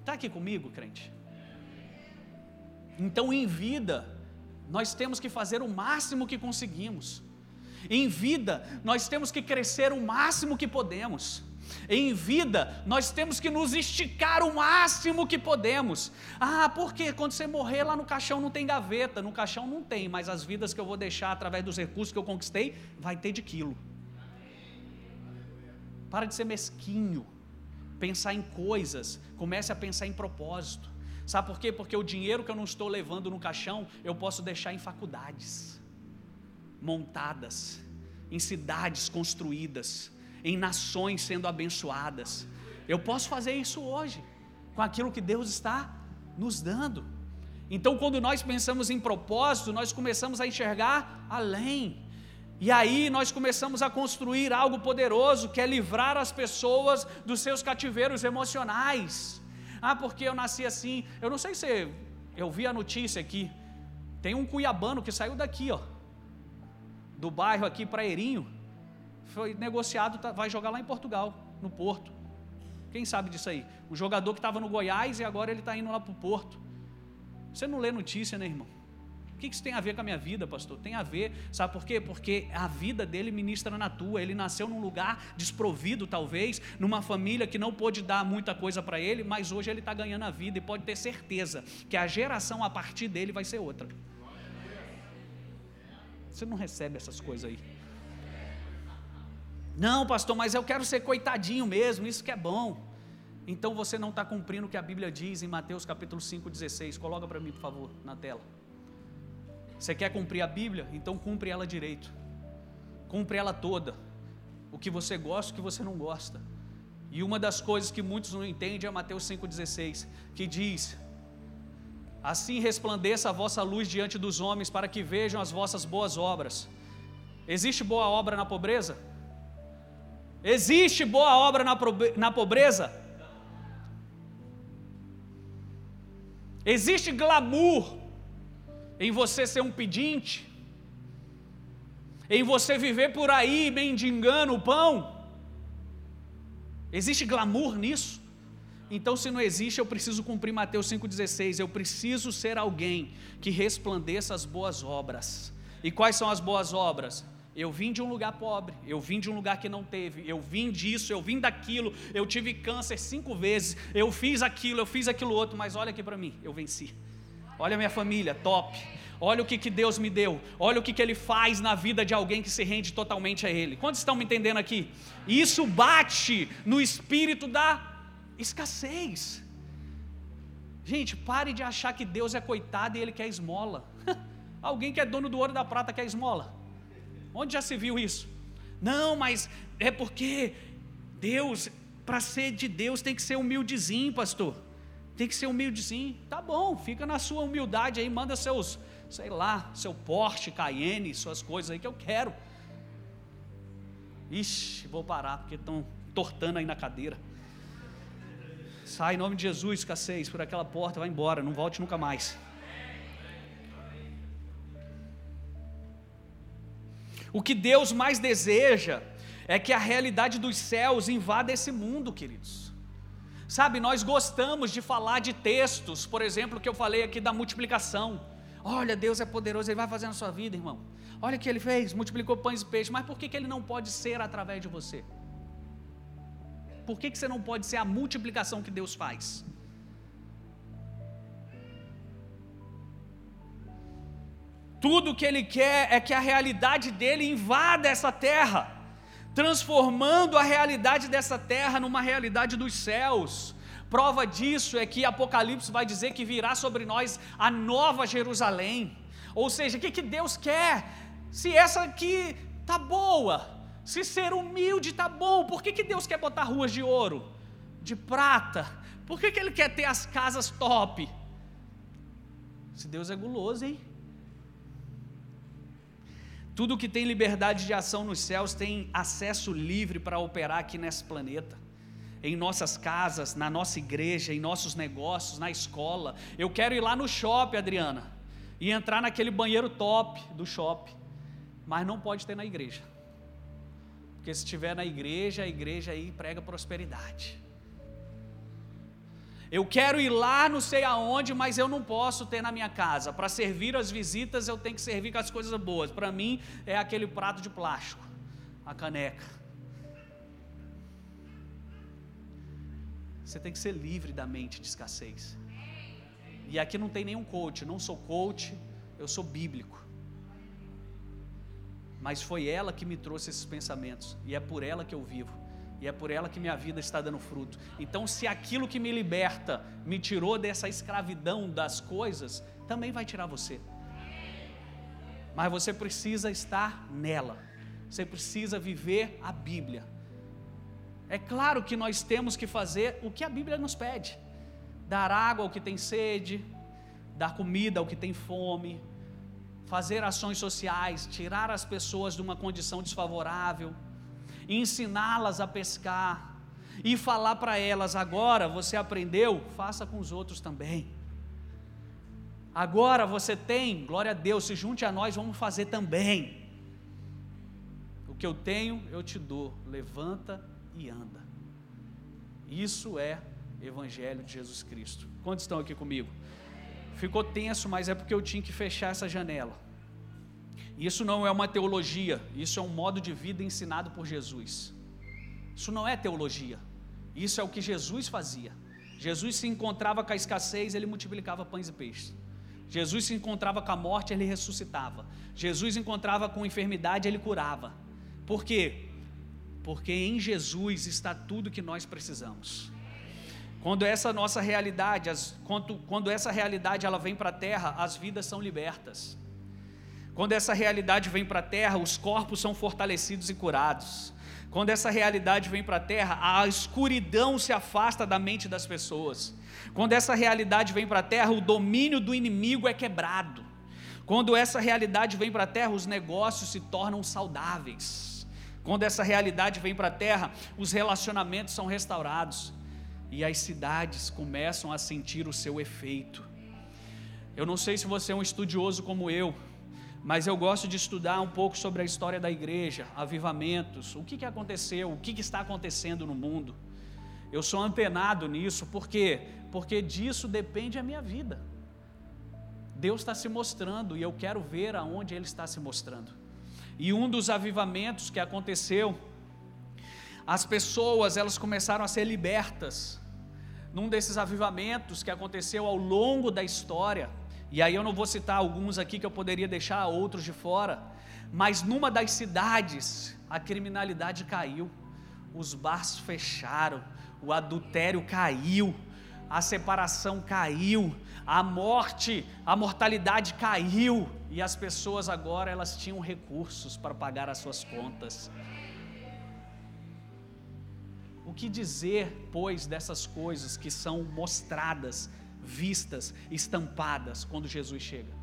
Está aqui comigo, crente? Então, em vida, nós temos que fazer o máximo que conseguimos. Em vida, nós temos que crescer o máximo que podemos. Em vida, nós temos que nos esticar o máximo que podemos. Ah, porque quando você morrer lá no caixão não tem gaveta, no caixão não tem, mas as vidas que eu vou deixar através dos recursos que eu conquistei, vai ter de quilo. Para de ser mesquinho, pensar em coisas, comece a pensar em propósito. Sabe por quê? Porque o dinheiro que eu não estou levando no caixão, eu posso deixar em faculdades montadas, em cidades construídas, em nações sendo abençoadas. Eu posso fazer isso hoje, com aquilo que Deus está nos dando. Então, quando nós pensamos em propósito, nós começamos a enxergar além. E aí nós começamos a construir algo poderoso, que é livrar as pessoas dos seus cativeiros emocionais. Ah, porque eu nasci assim. Eu não sei se eu vi a notícia aqui. Tem um cuiabano que saiu daqui, ó, do bairro aqui para Erinho, foi negociado, tá, vai jogar lá em Portugal, no Porto. Quem sabe disso aí? Um jogador que estava no Goiás e agora ele está indo lá para o Porto. Você não lê notícia, né, irmão? O que isso tem a ver com a minha vida, pastor? Tem a ver, sabe por quê? Porque a vida dele ministra na tua. Ele nasceu num lugar desprovido, talvez, numa família que não pôde dar muita coisa para ele, mas hoje ele está ganhando a vida e pode ter certeza que a geração a partir dele vai ser outra. Você não recebe essas coisas aí. Não, pastor, mas eu quero ser coitadinho mesmo, isso que é bom. Então você não está cumprindo o que a Bíblia diz em Mateus capítulo 5,16. Coloca para mim, por favor, na tela. Você quer cumprir a Bíblia? Então cumpre ela direito. Cumpre ela toda. O que você gosta, o que você não gosta. E uma das coisas que muitos não entendem é Mateus 5,16, que diz: Assim resplandeça a vossa luz diante dos homens, para que vejam as vossas boas obras. Existe boa obra na pobreza? Existe boa obra na pobreza? Existe glamour em você ser um pedinte? Em você viver por aí mendigando o pão? Existe glamour nisso? Então, se não existe, eu preciso cumprir Mateus 5,16. Eu preciso ser alguém que resplandeça as boas obras. E quais são as boas obras? Eu vim de um lugar pobre, eu vim de um lugar que não teve, eu vim disso, eu vim daquilo, eu tive câncer cinco vezes, eu fiz aquilo, eu fiz aquilo outro, mas olha aqui para mim, eu venci. Olha a minha família, top. Olha o que, que Deus me deu. Olha o que, que Ele faz na vida de alguém que se rende totalmente a Ele. Quantos estão me entendendo aqui? Isso bate no espírito da escassez. Gente, pare de achar que Deus é coitado e Ele quer esmola. alguém que é dono do ouro e da prata quer esmola. Onde já se viu isso? Não, mas é porque Deus, para ser de Deus, tem que ser humildezinho, pastor. Tem que ser humildezinho. Tá bom, fica na sua humildade aí, manda seus, sei lá, seu Porsche, Cayenne, suas coisas aí que eu quero. Ixi, vou parar, porque estão tortando aí na cadeira. Sai em nome de Jesus, escassez, por aquela porta, vai embora, não volte nunca mais. O que Deus mais deseja é que a realidade dos céus invada esse mundo, queridos. Sabe, nós gostamos de falar de textos, por exemplo, que eu falei aqui da multiplicação. Olha, Deus é poderoso, Ele vai fazer na sua vida, irmão. Olha o que Ele fez, multiplicou pães e peixes, mas por que, que Ele não pode ser através de você? Por que, que você não pode ser a multiplicação que Deus faz? Tudo que ele quer é que a realidade dele invada essa terra, transformando a realidade dessa terra numa realidade dos céus. Prova disso é que Apocalipse vai dizer que virá sobre nós a nova Jerusalém. Ou seja, o que, que Deus quer? Se essa aqui tá boa, se ser humilde tá bom, por que, que Deus quer botar ruas de ouro, de prata? Por que, que Ele quer ter as casas top? Se Deus é guloso, hein? Tudo que tem liberdade de ação nos céus tem acesso livre para operar aqui nesse planeta. Em nossas casas, na nossa igreja, em nossos negócios, na escola. Eu quero ir lá no shopping, Adriana, e entrar naquele banheiro top do shopping. Mas não pode ter na igreja. Porque se estiver na igreja, a igreja aí prega prosperidade. Eu quero ir lá, não sei aonde, mas eu não posso ter na minha casa. Para servir as visitas, eu tenho que servir com as coisas boas. Para mim, é aquele prato de plástico, a caneca. Você tem que ser livre da mente de escassez. E aqui não tem nenhum coach, não sou coach, eu sou bíblico. Mas foi ela que me trouxe esses pensamentos, e é por ela que eu vivo, e é por ela que minha vida está dando fruto. Então, se aquilo que me liberta me tirou dessa escravidão das coisas, também vai tirar você. Mas você precisa estar nela, você precisa viver a Bíblia. É claro que nós temos que fazer o que a Bíblia nos pede dar água ao que tem sede, dar comida ao que tem fome, fazer ações sociais, tirar as pessoas de uma condição desfavorável, ensiná-las a pescar e falar para elas: agora você aprendeu, faça com os outros também. Agora você tem, glória a Deus, se junte a nós, vamos fazer também. O que eu tenho, eu te dou, levanta e anda. Isso é Evangelho de Jesus Cristo. Quantos estão aqui comigo? Ficou tenso, mas é porque eu tinha que fechar essa janela. Isso não é uma teologia, isso é um modo de vida ensinado por Jesus. Isso não é teologia, isso é o que Jesus fazia. Jesus se encontrava com a escassez, ele multiplicava pães e peixes. Jesus se encontrava com a morte, ele ressuscitava. Jesus encontrava com enfermidade, ele curava. Por quê? Porque em Jesus está tudo que nós precisamos. Quando essa nossa realidade, quando essa realidade ela vem para a terra, as vidas são libertas. Quando essa realidade vem para a terra, os corpos são fortalecidos e curados. Quando essa realidade vem para a terra, a escuridão se afasta da mente das pessoas. Quando essa realidade vem para a terra, o domínio do inimigo é quebrado. Quando essa realidade vem para a terra, os negócios se tornam saudáveis. Quando essa realidade vem para a terra, os relacionamentos são restaurados e as cidades começam a sentir o seu efeito. Eu não sei se você é um estudioso como eu, mas eu gosto de estudar um pouco sobre a história da igreja, avivamentos, o que, que aconteceu, o que, que está acontecendo no mundo. Eu sou antenado nisso, por quê? Porque disso depende a minha vida. Deus está se mostrando e eu quero ver aonde Ele está se mostrando. E um dos avivamentos que aconteceu as pessoas elas começaram a ser libertas. Num desses avivamentos que aconteceu ao longo da história, e aí eu não vou citar alguns aqui que eu poderia deixar outros de fora, mas numa das cidades a criminalidade caiu, os bares fecharam, o adultério caiu, a separação caiu, a morte, a mortalidade caiu, e as pessoas agora elas tinham recursos para pagar as suas contas. O que dizer, pois, dessas coisas que são mostradas, vistas, estampadas quando Jesus chega?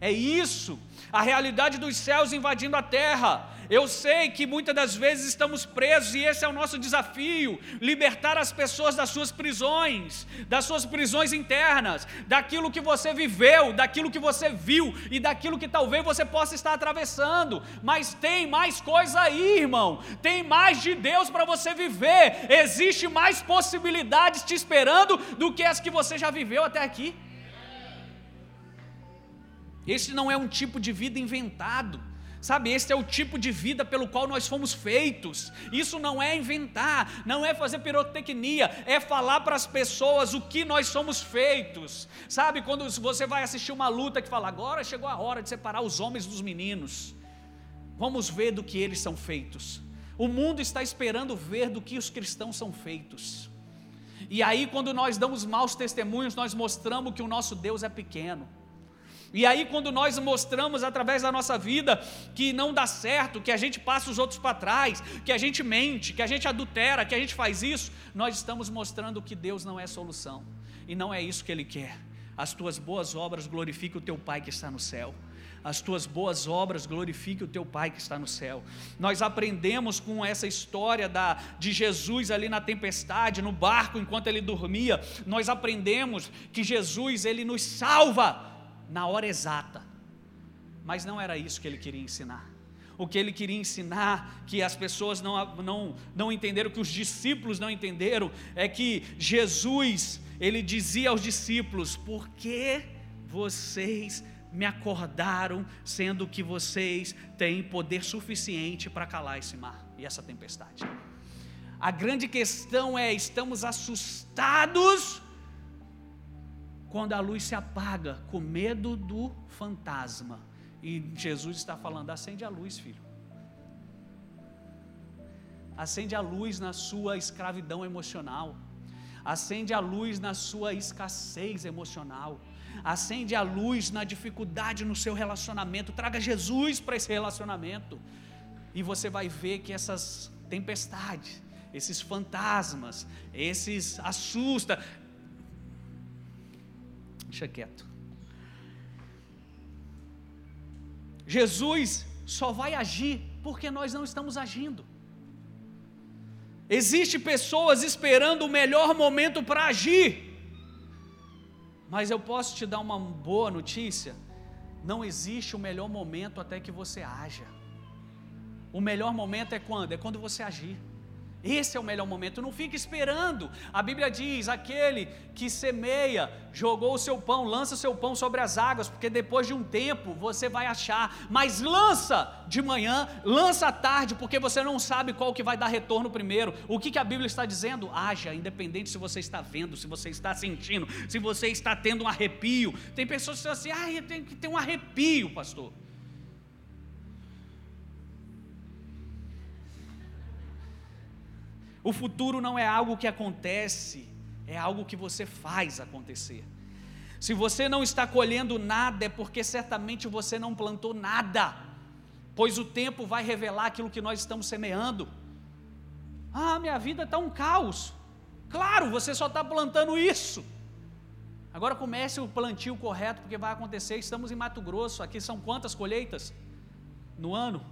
É isso, a realidade dos céus invadindo a terra. Eu sei que muitas das vezes estamos presos e esse é o nosso desafio: libertar as pessoas das suas prisões, das suas prisões internas, daquilo que você viveu, daquilo que você viu e daquilo que talvez você possa estar atravessando. Mas tem mais coisa aí, irmão. Tem mais de Deus para você viver. Existe mais possibilidades te esperando do que as que você já viveu até aqui. Esse não é um tipo de vida inventado. Sabe, esse é o tipo de vida pelo qual nós fomos feitos. Isso não é inventar, não é fazer pirotecnia, é falar para as pessoas o que nós somos feitos. Sabe, quando você vai assistir uma luta que fala, agora chegou a hora de separar os homens dos meninos. Vamos ver do que eles são feitos. O mundo está esperando ver do que os cristãos são feitos. E aí, quando nós damos maus testemunhos, nós mostramos que o nosso Deus é pequeno. E aí, quando nós mostramos através da nossa vida que não dá certo, que a gente passa os outros para trás, que a gente mente, que a gente adultera, que a gente faz isso, nós estamos mostrando que Deus não é solução. E não é isso que Ele quer. As tuas boas obras glorifiquem o teu Pai que está no céu. As tuas boas obras glorifiquem o teu Pai que está no céu. Nós aprendemos com essa história da, de Jesus ali na tempestade, no barco, enquanto ele dormia. Nós aprendemos que Jesus, ele nos salva na hora exata. Mas não era isso que ele queria ensinar. o que ele queria ensinar, que as pessoas não, não, não entenderam, que os discípulos não entenderam, é que Jesus, ele dizia aos discípulos: por que vocês me acordaram, sendo que vocês têm poder suficiente para calar esse mar e essa tempestade? A grande questão é: estamos assustados quando a luz se apaga, com medo do fantasma. E Jesus está falando: acende a luz, filho. Acende a luz na sua escravidão emocional. Acende a luz na sua escassez emocional. Acende a luz na dificuldade no seu relacionamento. Traga Jesus para esse relacionamento. E você vai ver que essas tempestades, esses fantasmas, esses assusta. Deixa quieto. Jesus só vai agir porque nós não estamos agindo. Existem pessoas esperando o melhor momento para agir. Mas eu posso te dar uma boa notícia: não existe o melhor momento até que você haja. O melhor momento é quando? É quando você agir. Esse é o melhor momento, não fique esperando. A Bíblia diz: aquele que semeia, jogou o seu pão, lança o seu pão sobre as águas, porque depois de um tempo você vai achar. Mas lança de manhã, lança à tarde, porque você não sabe qual que vai dar retorno primeiro. O que, que a Bíblia está dizendo? Haja, independente se você está vendo, se você está sentindo, se você está tendo um arrepio. Tem pessoas que dizem assim: ah, tenho que ter um arrepio, pastor. O futuro não é algo que acontece, é algo que você faz acontecer. Se você não está colhendo nada, é porque certamente você não plantou nada, pois o tempo vai revelar aquilo que nós estamos semeando. Ah, minha vida está um caos. Claro, você só está plantando isso. Agora comece o plantio correto, porque vai acontecer. Estamos em Mato Grosso, aqui são quantas colheitas no ano?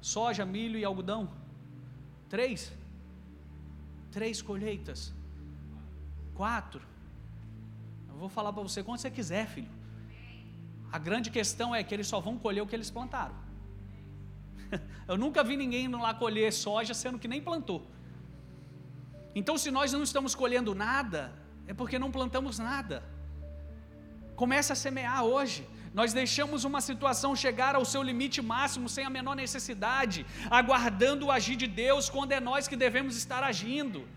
Soja, milho e algodão? Três três colheitas, quatro. Eu vou falar para você quando você quiser, filho. A grande questão é que eles só vão colher o que eles plantaram. Eu nunca vi ninguém lá colher soja sendo que nem plantou. Então, se nós não estamos colhendo nada, é porque não plantamos nada. Comece a semear hoje. Nós deixamos uma situação chegar ao seu limite máximo sem a menor necessidade, aguardando o agir de Deus, quando é nós que devemos estar agindo.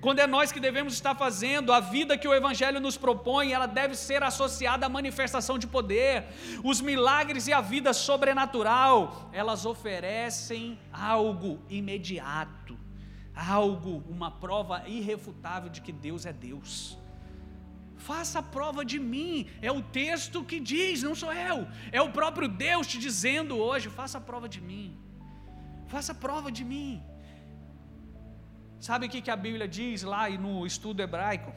Quando é nós que devemos estar fazendo, a vida que o Evangelho nos propõe, ela deve ser associada à manifestação de poder. Os milagres e a vida sobrenatural, elas oferecem algo imediato, algo, uma prova irrefutável de que Deus é Deus faça prova de mim. É o texto que diz, não sou eu. É o próprio Deus te dizendo hoje: faça prova de mim. Faça prova de mim. Sabe o que a Bíblia diz lá no estudo hebraico?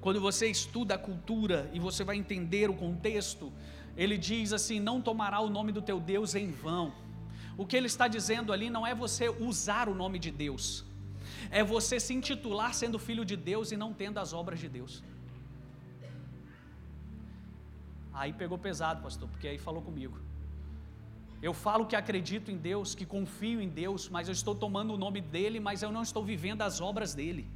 Quando você estuda a cultura e você vai entender o contexto, ele diz assim: não tomará o nome do teu Deus em vão. O que ele está dizendo ali não é você usar o nome de Deus, é você se intitular sendo filho de Deus e não tendo as obras de Deus. Aí pegou pesado, pastor, porque aí falou comigo. Eu falo que acredito em Deus, que confio em Deus, mas eu estou tomando o nome dele, mas eu não estou vivendo as obras dele.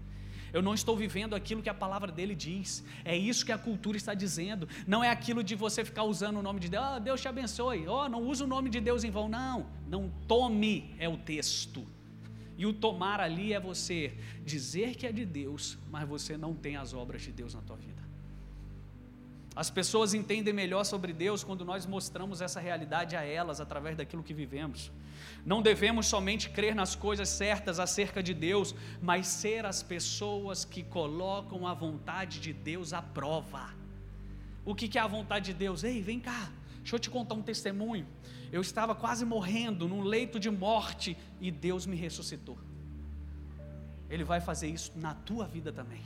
Eu não estou vivendo aquilo que a palavra dele diz. É isso que a cultura está dizendo. Não é aquilo de você ficar usando o nome de Deus. Oh, Deus te abençoe. Oh, não use o nome de Deus em vão. Não. Não tome é o texto. E o tomar ali é você dizer que é de Deus, mas você não tem as obras de Deus na tua vida. As pessoas entendem melhor sobre Deus quando nós mostramos essa realidade a elas através daquilo que vivemos. Não devemos somente crer nas coisas certas acerca de Deus, mas ser as pessoas que colocam a vontade de Deus à prova. O que é a vontade de Deus? Ei, vem cá, deixa eu te contar um testemunho. Eu estava quase morrendo num leito de morte e Deus me ressuscitou. Ele vai fazer isso na tua vida também.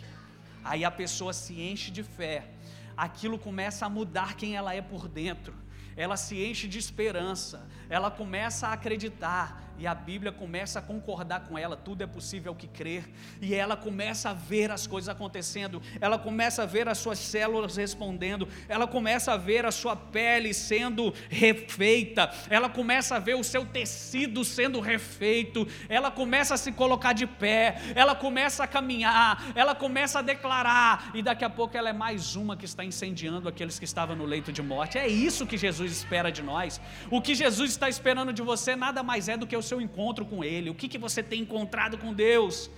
Aí a pessoa se enche de fé aquilo começa a mudar quem ela é por dentro. Ela se enche de esperança, ela começa a acreditar, e a Bíblia começa a concordar com ela, tudo é possível que crer, e ela começa a ver as coisas acontecendo, ela começa a ver as suas células respondendo, ela começa a ver a sua pele sendo refeita, ela começa a ver o seu tecido sendo refeito, ela começa a se colocar de pé, ela começa a caminhar, ela começa a declarar, e daqui a pouco ela é mais uma que está incendiando aqueles que estavam no leito de morte. É isso que Jesus espera de nós. O que Jesus está esperando de você nada mais é do que o seu encontro com Ele, o que, que você tem encontrado com Deus,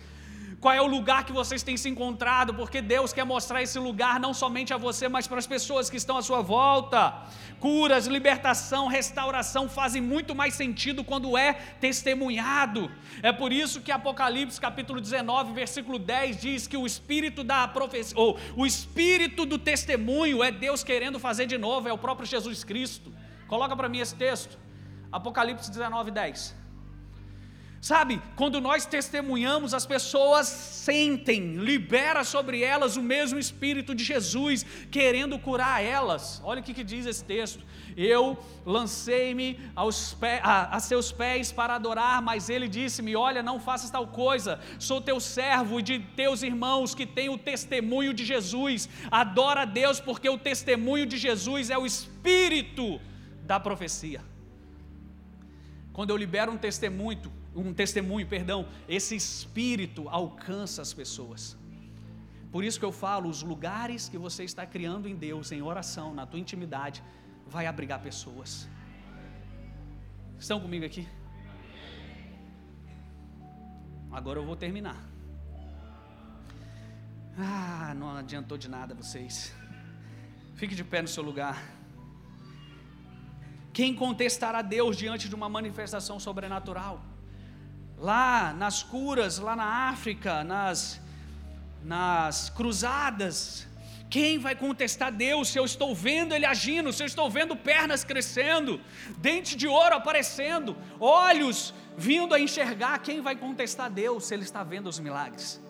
qual é o lugar que vocês têm se encontrado, porque Deus quer mostrar esse lugar não somente a você, mas para as pessoas que estão à sua volta. Curas, libertação, restauração fazem muito mais sentido quando é testemunhado. É por isso que Apocalipse capítulo 19, versículo 10 diz que o espírito da profecia, ou o espírito do testemunho é Deus querendo fazer de novo, é o próprio Jesus Cristo. Coloca para mim esse texto. Apocalipse 19, 10. Sabe, quando nós testemunhamos, as pessoas sentem, libera sobre elas o mesmo Espírito de Jesus, querendo curar elas. Olha o que, que diz esse texto. Eu lancei-me a, a seus pés para adorar, mas ele disse-me: Olha, não faças tal coisa, sou teu servo e de teus irmãos que têm o testemunho de Jesus. Adora a Deus, porque o testemunho de Jesus é o Espírito da profecia. Quando eu libero um testemunho, um testemunho, perdão, esse espírito alcança as pessoas. Por isso que eu falo, os lugares que você está criando em Deus, em oração, na tua intimidade, vai abrigar pessoas. Estão comigo aqui? Agora eu vou terminar. Ah, não adiantou de nada vocês. Fique de pé no seu lugar. Quem contestará Deus diante de uma manifestação sobrenatural? Lá nas curas, lá na África, nas, nas cruzadas, quem vai contestar Deus se eu estou vendo Ele agindo, se eu estou vendo pernas crescendo, dente de ouro aparecendo, olhos vindo a enxergar? Quem vai contestar Deus se Ele está vendo os milagres?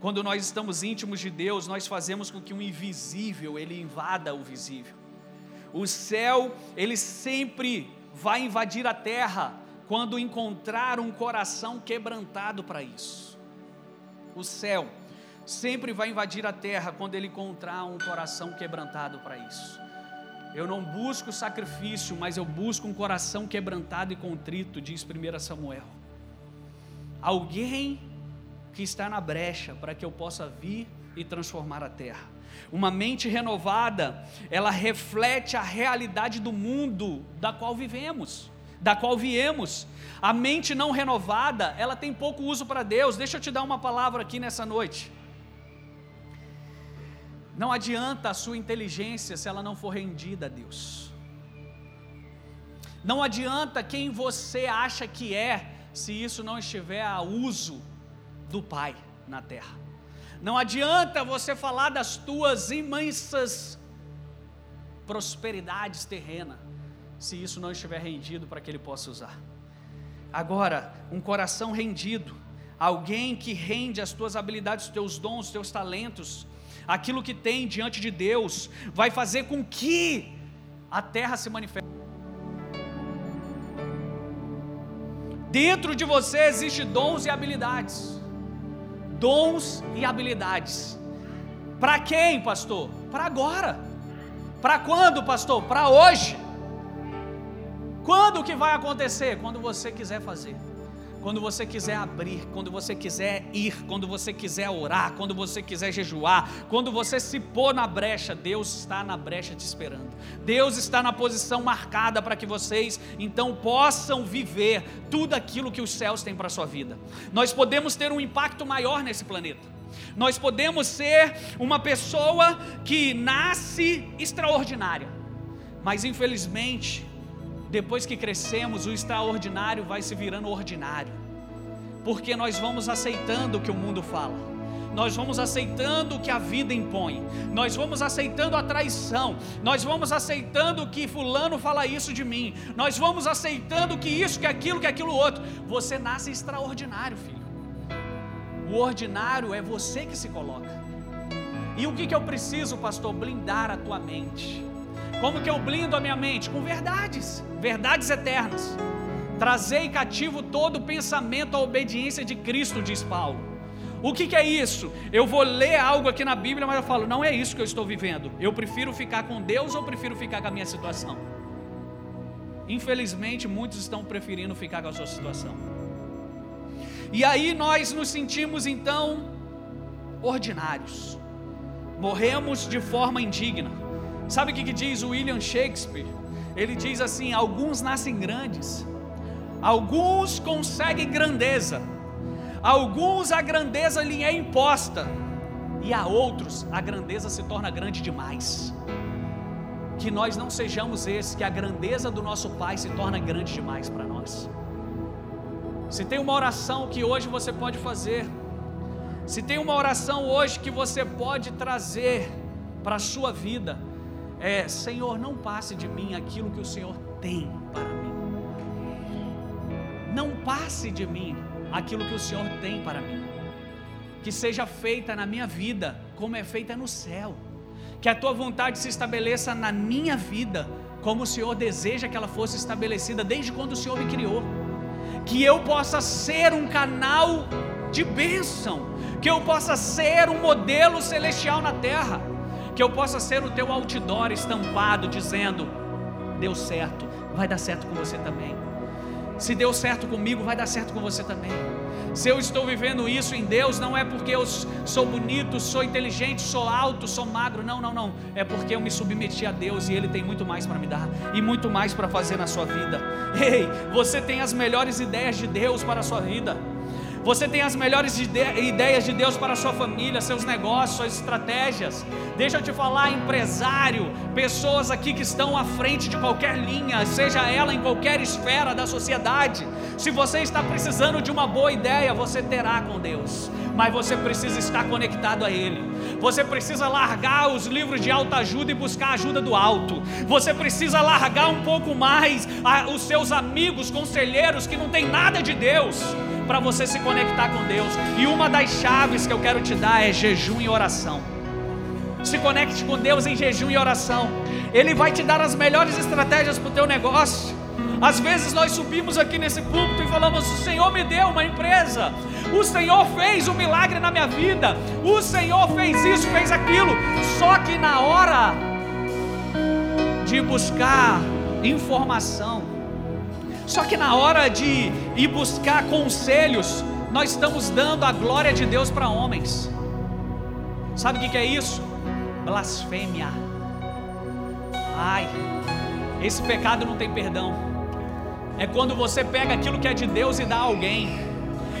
Quando nós estamos íntimos de Deus, nós fazemos com que o invisível ele invada o visível. O céu, ele sempre vai invadir a terra quando encontrar um coração quebrantado para isso. O céu sempre vai invadir a terra quando ele encontrar um coração quebrantado para isso. Eu não busco sacrifício, mas eu busco um coração quebrantado e contrito, diz 1 Samuel. Alguém que está na brecha para que eu possa vir e transformar a terra. Uma mente renovada, ela reflete a realidade do mundo da qual vivemos, da qual viemos. A mente não renovada, ela tem pouco uso para Deus. Deixa eu te dar uma palavra aqui nessa noite. Não adianta a sua inteligência se ela não for rendida a Deus. Não adianta quem você acha que é, se isso não estiver a uso do Pai na terra. Não adianta você falar das tuas imensas prosperidades terrenas, se isso não estiver rendido para que ele possa usar. Agora, um coração rendido, alguém que rende as tuas habilidades, os teus dons, os teus talentos, aquilo que tem diante de Deus, vai fazer com que a terra se manifeste. Dentro de você existe dons e habilidades dons e habilidades. Para quem, pastor? Para agora. Para quando, pastor? Para hoje. Quando que vai acontecer? Quando você quiser fazer quando você quiser abrir, quando você quiser ir, quando você quiser orar, quando você quiser jejuar, quando você se pôr na brecha, Deus está na brecha te esperando. Deus está na posição marcada para que vocês então possam viver tudo aquilo que os céus têm para a sua vida. Nós podemos ter um impacto maior nesse planeta. Nós podemos ser uma pessoa que nasce extraordinária, mas infelizmente depois que crescemos, o extraordinário vai se virando ordinário, porque nós vamos aceitando o que o mundo fala, nós vamos aceitando o que a vida impõe, nós vamos aceitando a traição, nós vamos aceitando que Fulano fala isso de mim, nós vamos aceitando que isso, que aquilo, que aquilo outro. Você nasce extraordinário, filho. O ordinário é você que se coloca. E o que, que eu preciso, pastor? Blindar a tua mente como que eu blindo a minha mente? Com verdades, verdades eternas. Trazei cativo todo pensamento à obediência de Cristo, diz Paulo. O que, que, é isso? Eu vou ler algo aqui na Bíblia, mas eu falo, não é isso que eu estou vivendo. Eu prefiro ficar com Deus ou prefiro ficar com a minha situação? Infelizmente, muitos estão preferindo ficar com a sua situação. E aí nós nos sentimos então ordinários, morremos de forma indigna. Sabe o que, que diz William Shakespeare? Ele diz assim: alguns nascem grandes, alguns conseguem grandeza, alguns a grandeza lhe é imposta, e a outros a grandeza se torna grande demais. Que nós não sejamos esses, que a grandeza do nosso Pai se torna grande demais para nós. Se tem uma oração que hoje você pode fazer, se tem uma oração hoje que você pode trazer para a sua vida, é: Senhor, não passe de mim aquilo que o Senhor tem para mim. Não passe de mim aquilo que o Senhor tem para mim. Que seja feita na minha vida como é feita no céu. Que a tua vontade se estabeleça na minha vida como o Senhor deseja que ela fosse estabelecida desde quando o Senhor me criou. Que eu possa ser um canal de bênção, que eu possa ser um modelo celestial na terra, que eu possa ser o teu outdoor estampado dizendo: deu certo, vai dar certo com você também. Se deu certo comigo, vai dar certo com você também. Se eu estou vivendo isso em Deus, não é porque eu sou bonito, sou inteligente, sou alto, sou magro, não, não, não. É porque eu me submeti a Deus e Ele tem muito mais para me dar e muito mais para fazer na sua vida. Ei, você tem as melhores ideias de Deus para a sua vida. Você tem as melhores ideias de Deus para a sua família, seus negócios, suas estratégias. Deixa eu te falar, empresário, pessoas aqui que estão à frente de qualquer linha, seja ela em qualquer esfera da sociedade. Se você está precisando de uma boa ideia, você terá com Deus, mas você precisa estar conectado a Ele. Você precisa largar os livros de alta ajuda e buscar a ajuda do alto. Você precisa largar um pouco mais os seus amigos, conselheiros que não tem nada de Deus para você se conectar com Deus. E uma das chaves que eu quero te dar é jejum e oração. Se conecte com Deus em jejum e oração. Ele vai te dar as melhores estratégias para o teu negócio. Às vezes nós subimos aqui nesse púlpito e falamos: O Senhor me deu uma empresa, o Senhor fez um milagre na minha vida, o Senhor fez isso, fez aquilo. Só que na hora de buscar informação, só que na hora de ir buscar conselhos, nós estamos dando a glória de Deus para homens. Sabe o que é isso? Blasfêmia. Ai, esse pecado não tem perdão. É quando você pega aquilo que é de Deus e dá a alguém.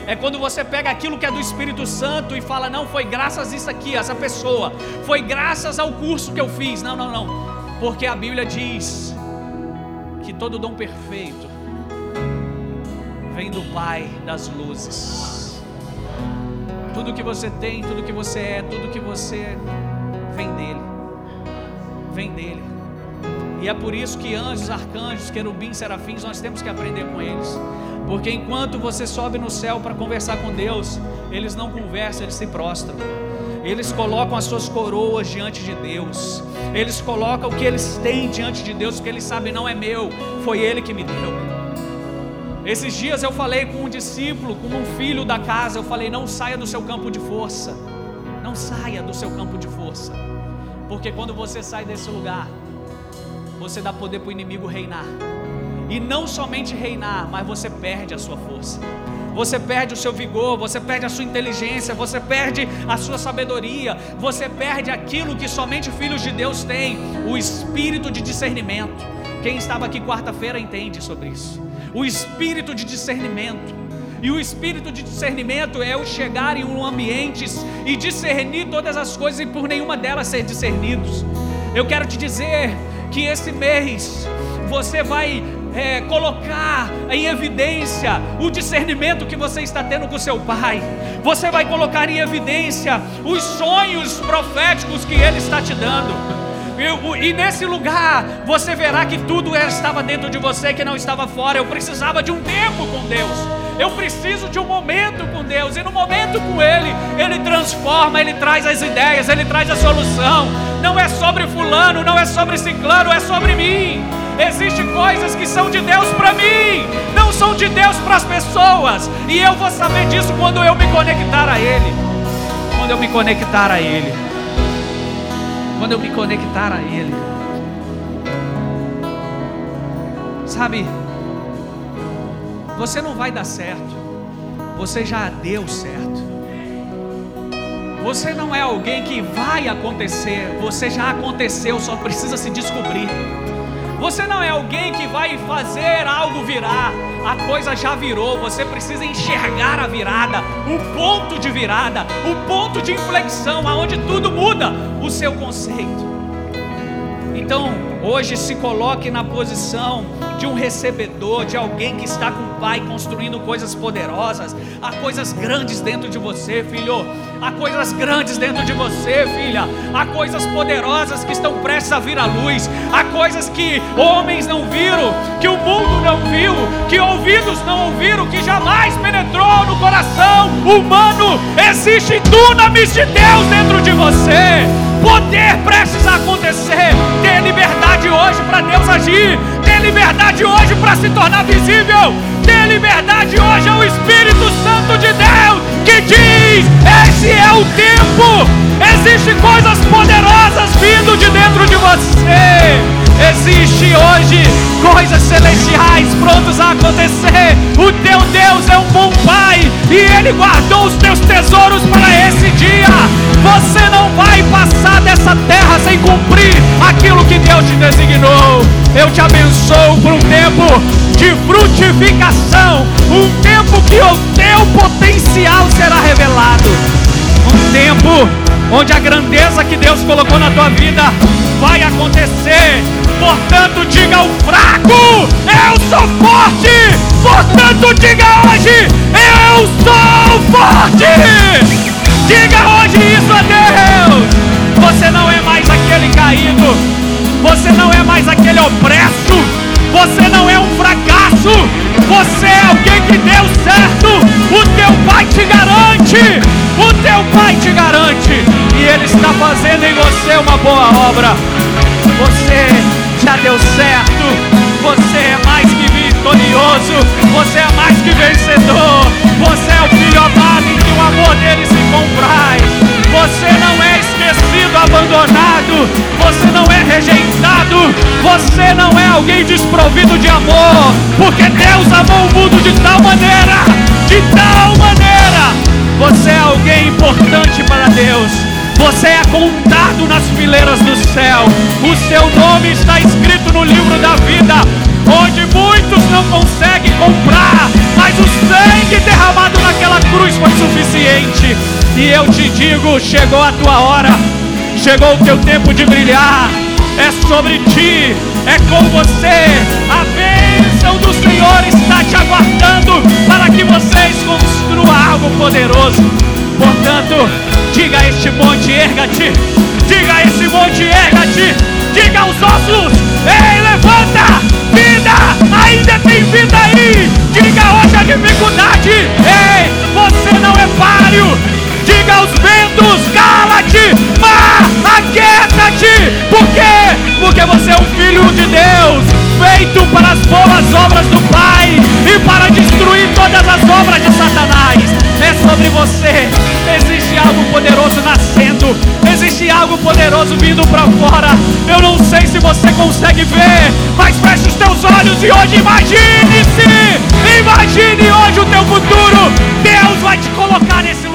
É quando você pega aquilo que é do Espírito Santo e fala: Não, foi graças a isso aqui, essa pessoa. Foi graças ao curso que eu fiz. Não, não, não. Porque a Bíblia diz que todo dom perfeito vem do Pai das luzes. Tudo que você tem, tudo que você é, tudo que você vem dele. Vem dele. E é por isso que anjos, arcanjos, querubins, serafins, nós temos que aprender com eles. Porque enquanto você sobe no céu para conversar com Deus, eles não conversam, eles se prostram. Eles colocam as suas coroas diante de Deus. Eles colocam o que eles têm diante de Deus, porque eles sabem não é meu, foi Ele que me deu. Esses dias eu falei com um discípulo, com um filho da casa, eu falei: não saia do seu campo de força, não saia do seu campo de força, porque quando você sai desse lugar, você dá poder para o inimigo reinar, e não somente reinar, mas você perde a sua força. Você perde o seu vigor, você perde a sua inteligência, você perde a sua sabedoria, você perde aquilo que somente filhos de Deus têm, o espírito de discernimento. Quem estava aqui quarta-feira entende sobre isso o espírito de discernimento. E o espírito de discernimento é o chegar em um ambiente e discernir todas as coisas e por nenhuma delas ser discernidos. Eu quero te dizer que esse mês você vai é, colocar em evidência o discernimento que você está tendo com seu pai. Você vai colocar em evidência os sonhos proféticos que ele está te dando. E, nesse lugar você verá que tudo estava dentro de você, que não estava fora. Eu precisava de um tempo com Deus. Eu preciso de um momento com Deus. E no momento com Ele, Ele transforma, Ele traz as ideias, Ele traz a solução. Não é sobre fulano, não é sobre ciclano, é sobre mim. Existem coisas que são de Deus para mim, não são de Deus para as pessoas. E eu vou saber disso quando eu me conectar a Ele. Quando eu me conectar a Ele. Quando eu me conectar a Ele. Sabe, você não vai dar certo, você já deu certo. Você não é alguém que vai acontecer, você já aconteceu, só precisa se descobrir. Você não é alguém que vai fazer algo virar, a coisa já virou, você precisa enxergar a virada, o ponto de virada, o ponto de inflexão, aonde tudo muda, o seu conceito. Então, hoje se coloque na posição de um recebedor, de alguém que está com o Pai construindo coisas poderosas. Há coisas grandes dentro de você, filho. Há coisas grandes dentro de você, filha. Há coisas poderosas que estão prestes a vir à luz. Há coisas que homens não viram, que o mundo não viu, que ouvidos não ouviram, que jamais penetrou no coração humano. Existe dunamis de Deus dentro de você. Poder prestes a acontecer. Ter liberdade hoje para Deus agir liberdade hoje para se tornar visível. Ter liberdade hoje é o Espírito Santo de Deus que diz: Esse é o tempo. Existem coisas poderosas vindo de dentro de você. Existe hoje coisas celestiais prontas a acontecer. O teu Deus é um bom Pai e Ele guardou os teus tesouros para esse dia. Você não vai passar dessa terra sem cumprir aquilo que Deus te designou. Eu te abençoo por um tempo de frutificação, um tempo que o teu potencial será revelado, um tempo onde a grandeza que Deus colocou na tua vida vai acontecer. Portanto, diga ao fraco: Eu sou forte. Portanto, diga hoje: Eu sou forte. Diga hoje isso a Deus. Você não é mais aquele caído. Você não é mais aquele opresso. Você não é um fracasso. Você é alguém que deu certo. O teu pai te garante. O teu pai te garante. Está fazendo em você uma boa obra. Você já deu certo. Você é mais que vitorioso. Você é mais que vencedor. Você é o filho amado em que o amor dele se compraz. Você não é esquecido, abandonado. Você não é rejeitado. Você não é alguém desprovido de amor. Porque Deus amou o mundo de tal maneira. De tal maneira. Você é alguém importante para Deus. Você é contado nas fileiras do céu. O seu nome está escrito no livro da vida onde muitos não conseguem comprar, mas o sangue derramado naquela cruz foi suficiente. E eu te digo: chegou a tua hora, chegou o teu tempo de brilhar. É sobre ti, é com você. A bênção do Senhor está te aguardando para que vocês construam algo poderoso. Portanto, diga a este monte, erga-te. Diga a esse monte, erga-te. Diga aos ossos, ei, levanta vida, ainda tem vida aí. Diga hoje a dificuldade, ei, você não é páreo. Diga aos ventos, cala-te, mar, aquieta-te. Por quê? Porque você é um filho de Deus, feito para as boas obras do Pai e para destruir todas as obras de Satanás é sobre você. Existe algo poderoso nascendo, existe algo poderoso vindo para fora. Eu não sei se você consegue ver, mas feche os teus olhos e hoje imagine-se. Imagine hoje o teu futuro. Deus vai te colocar nesse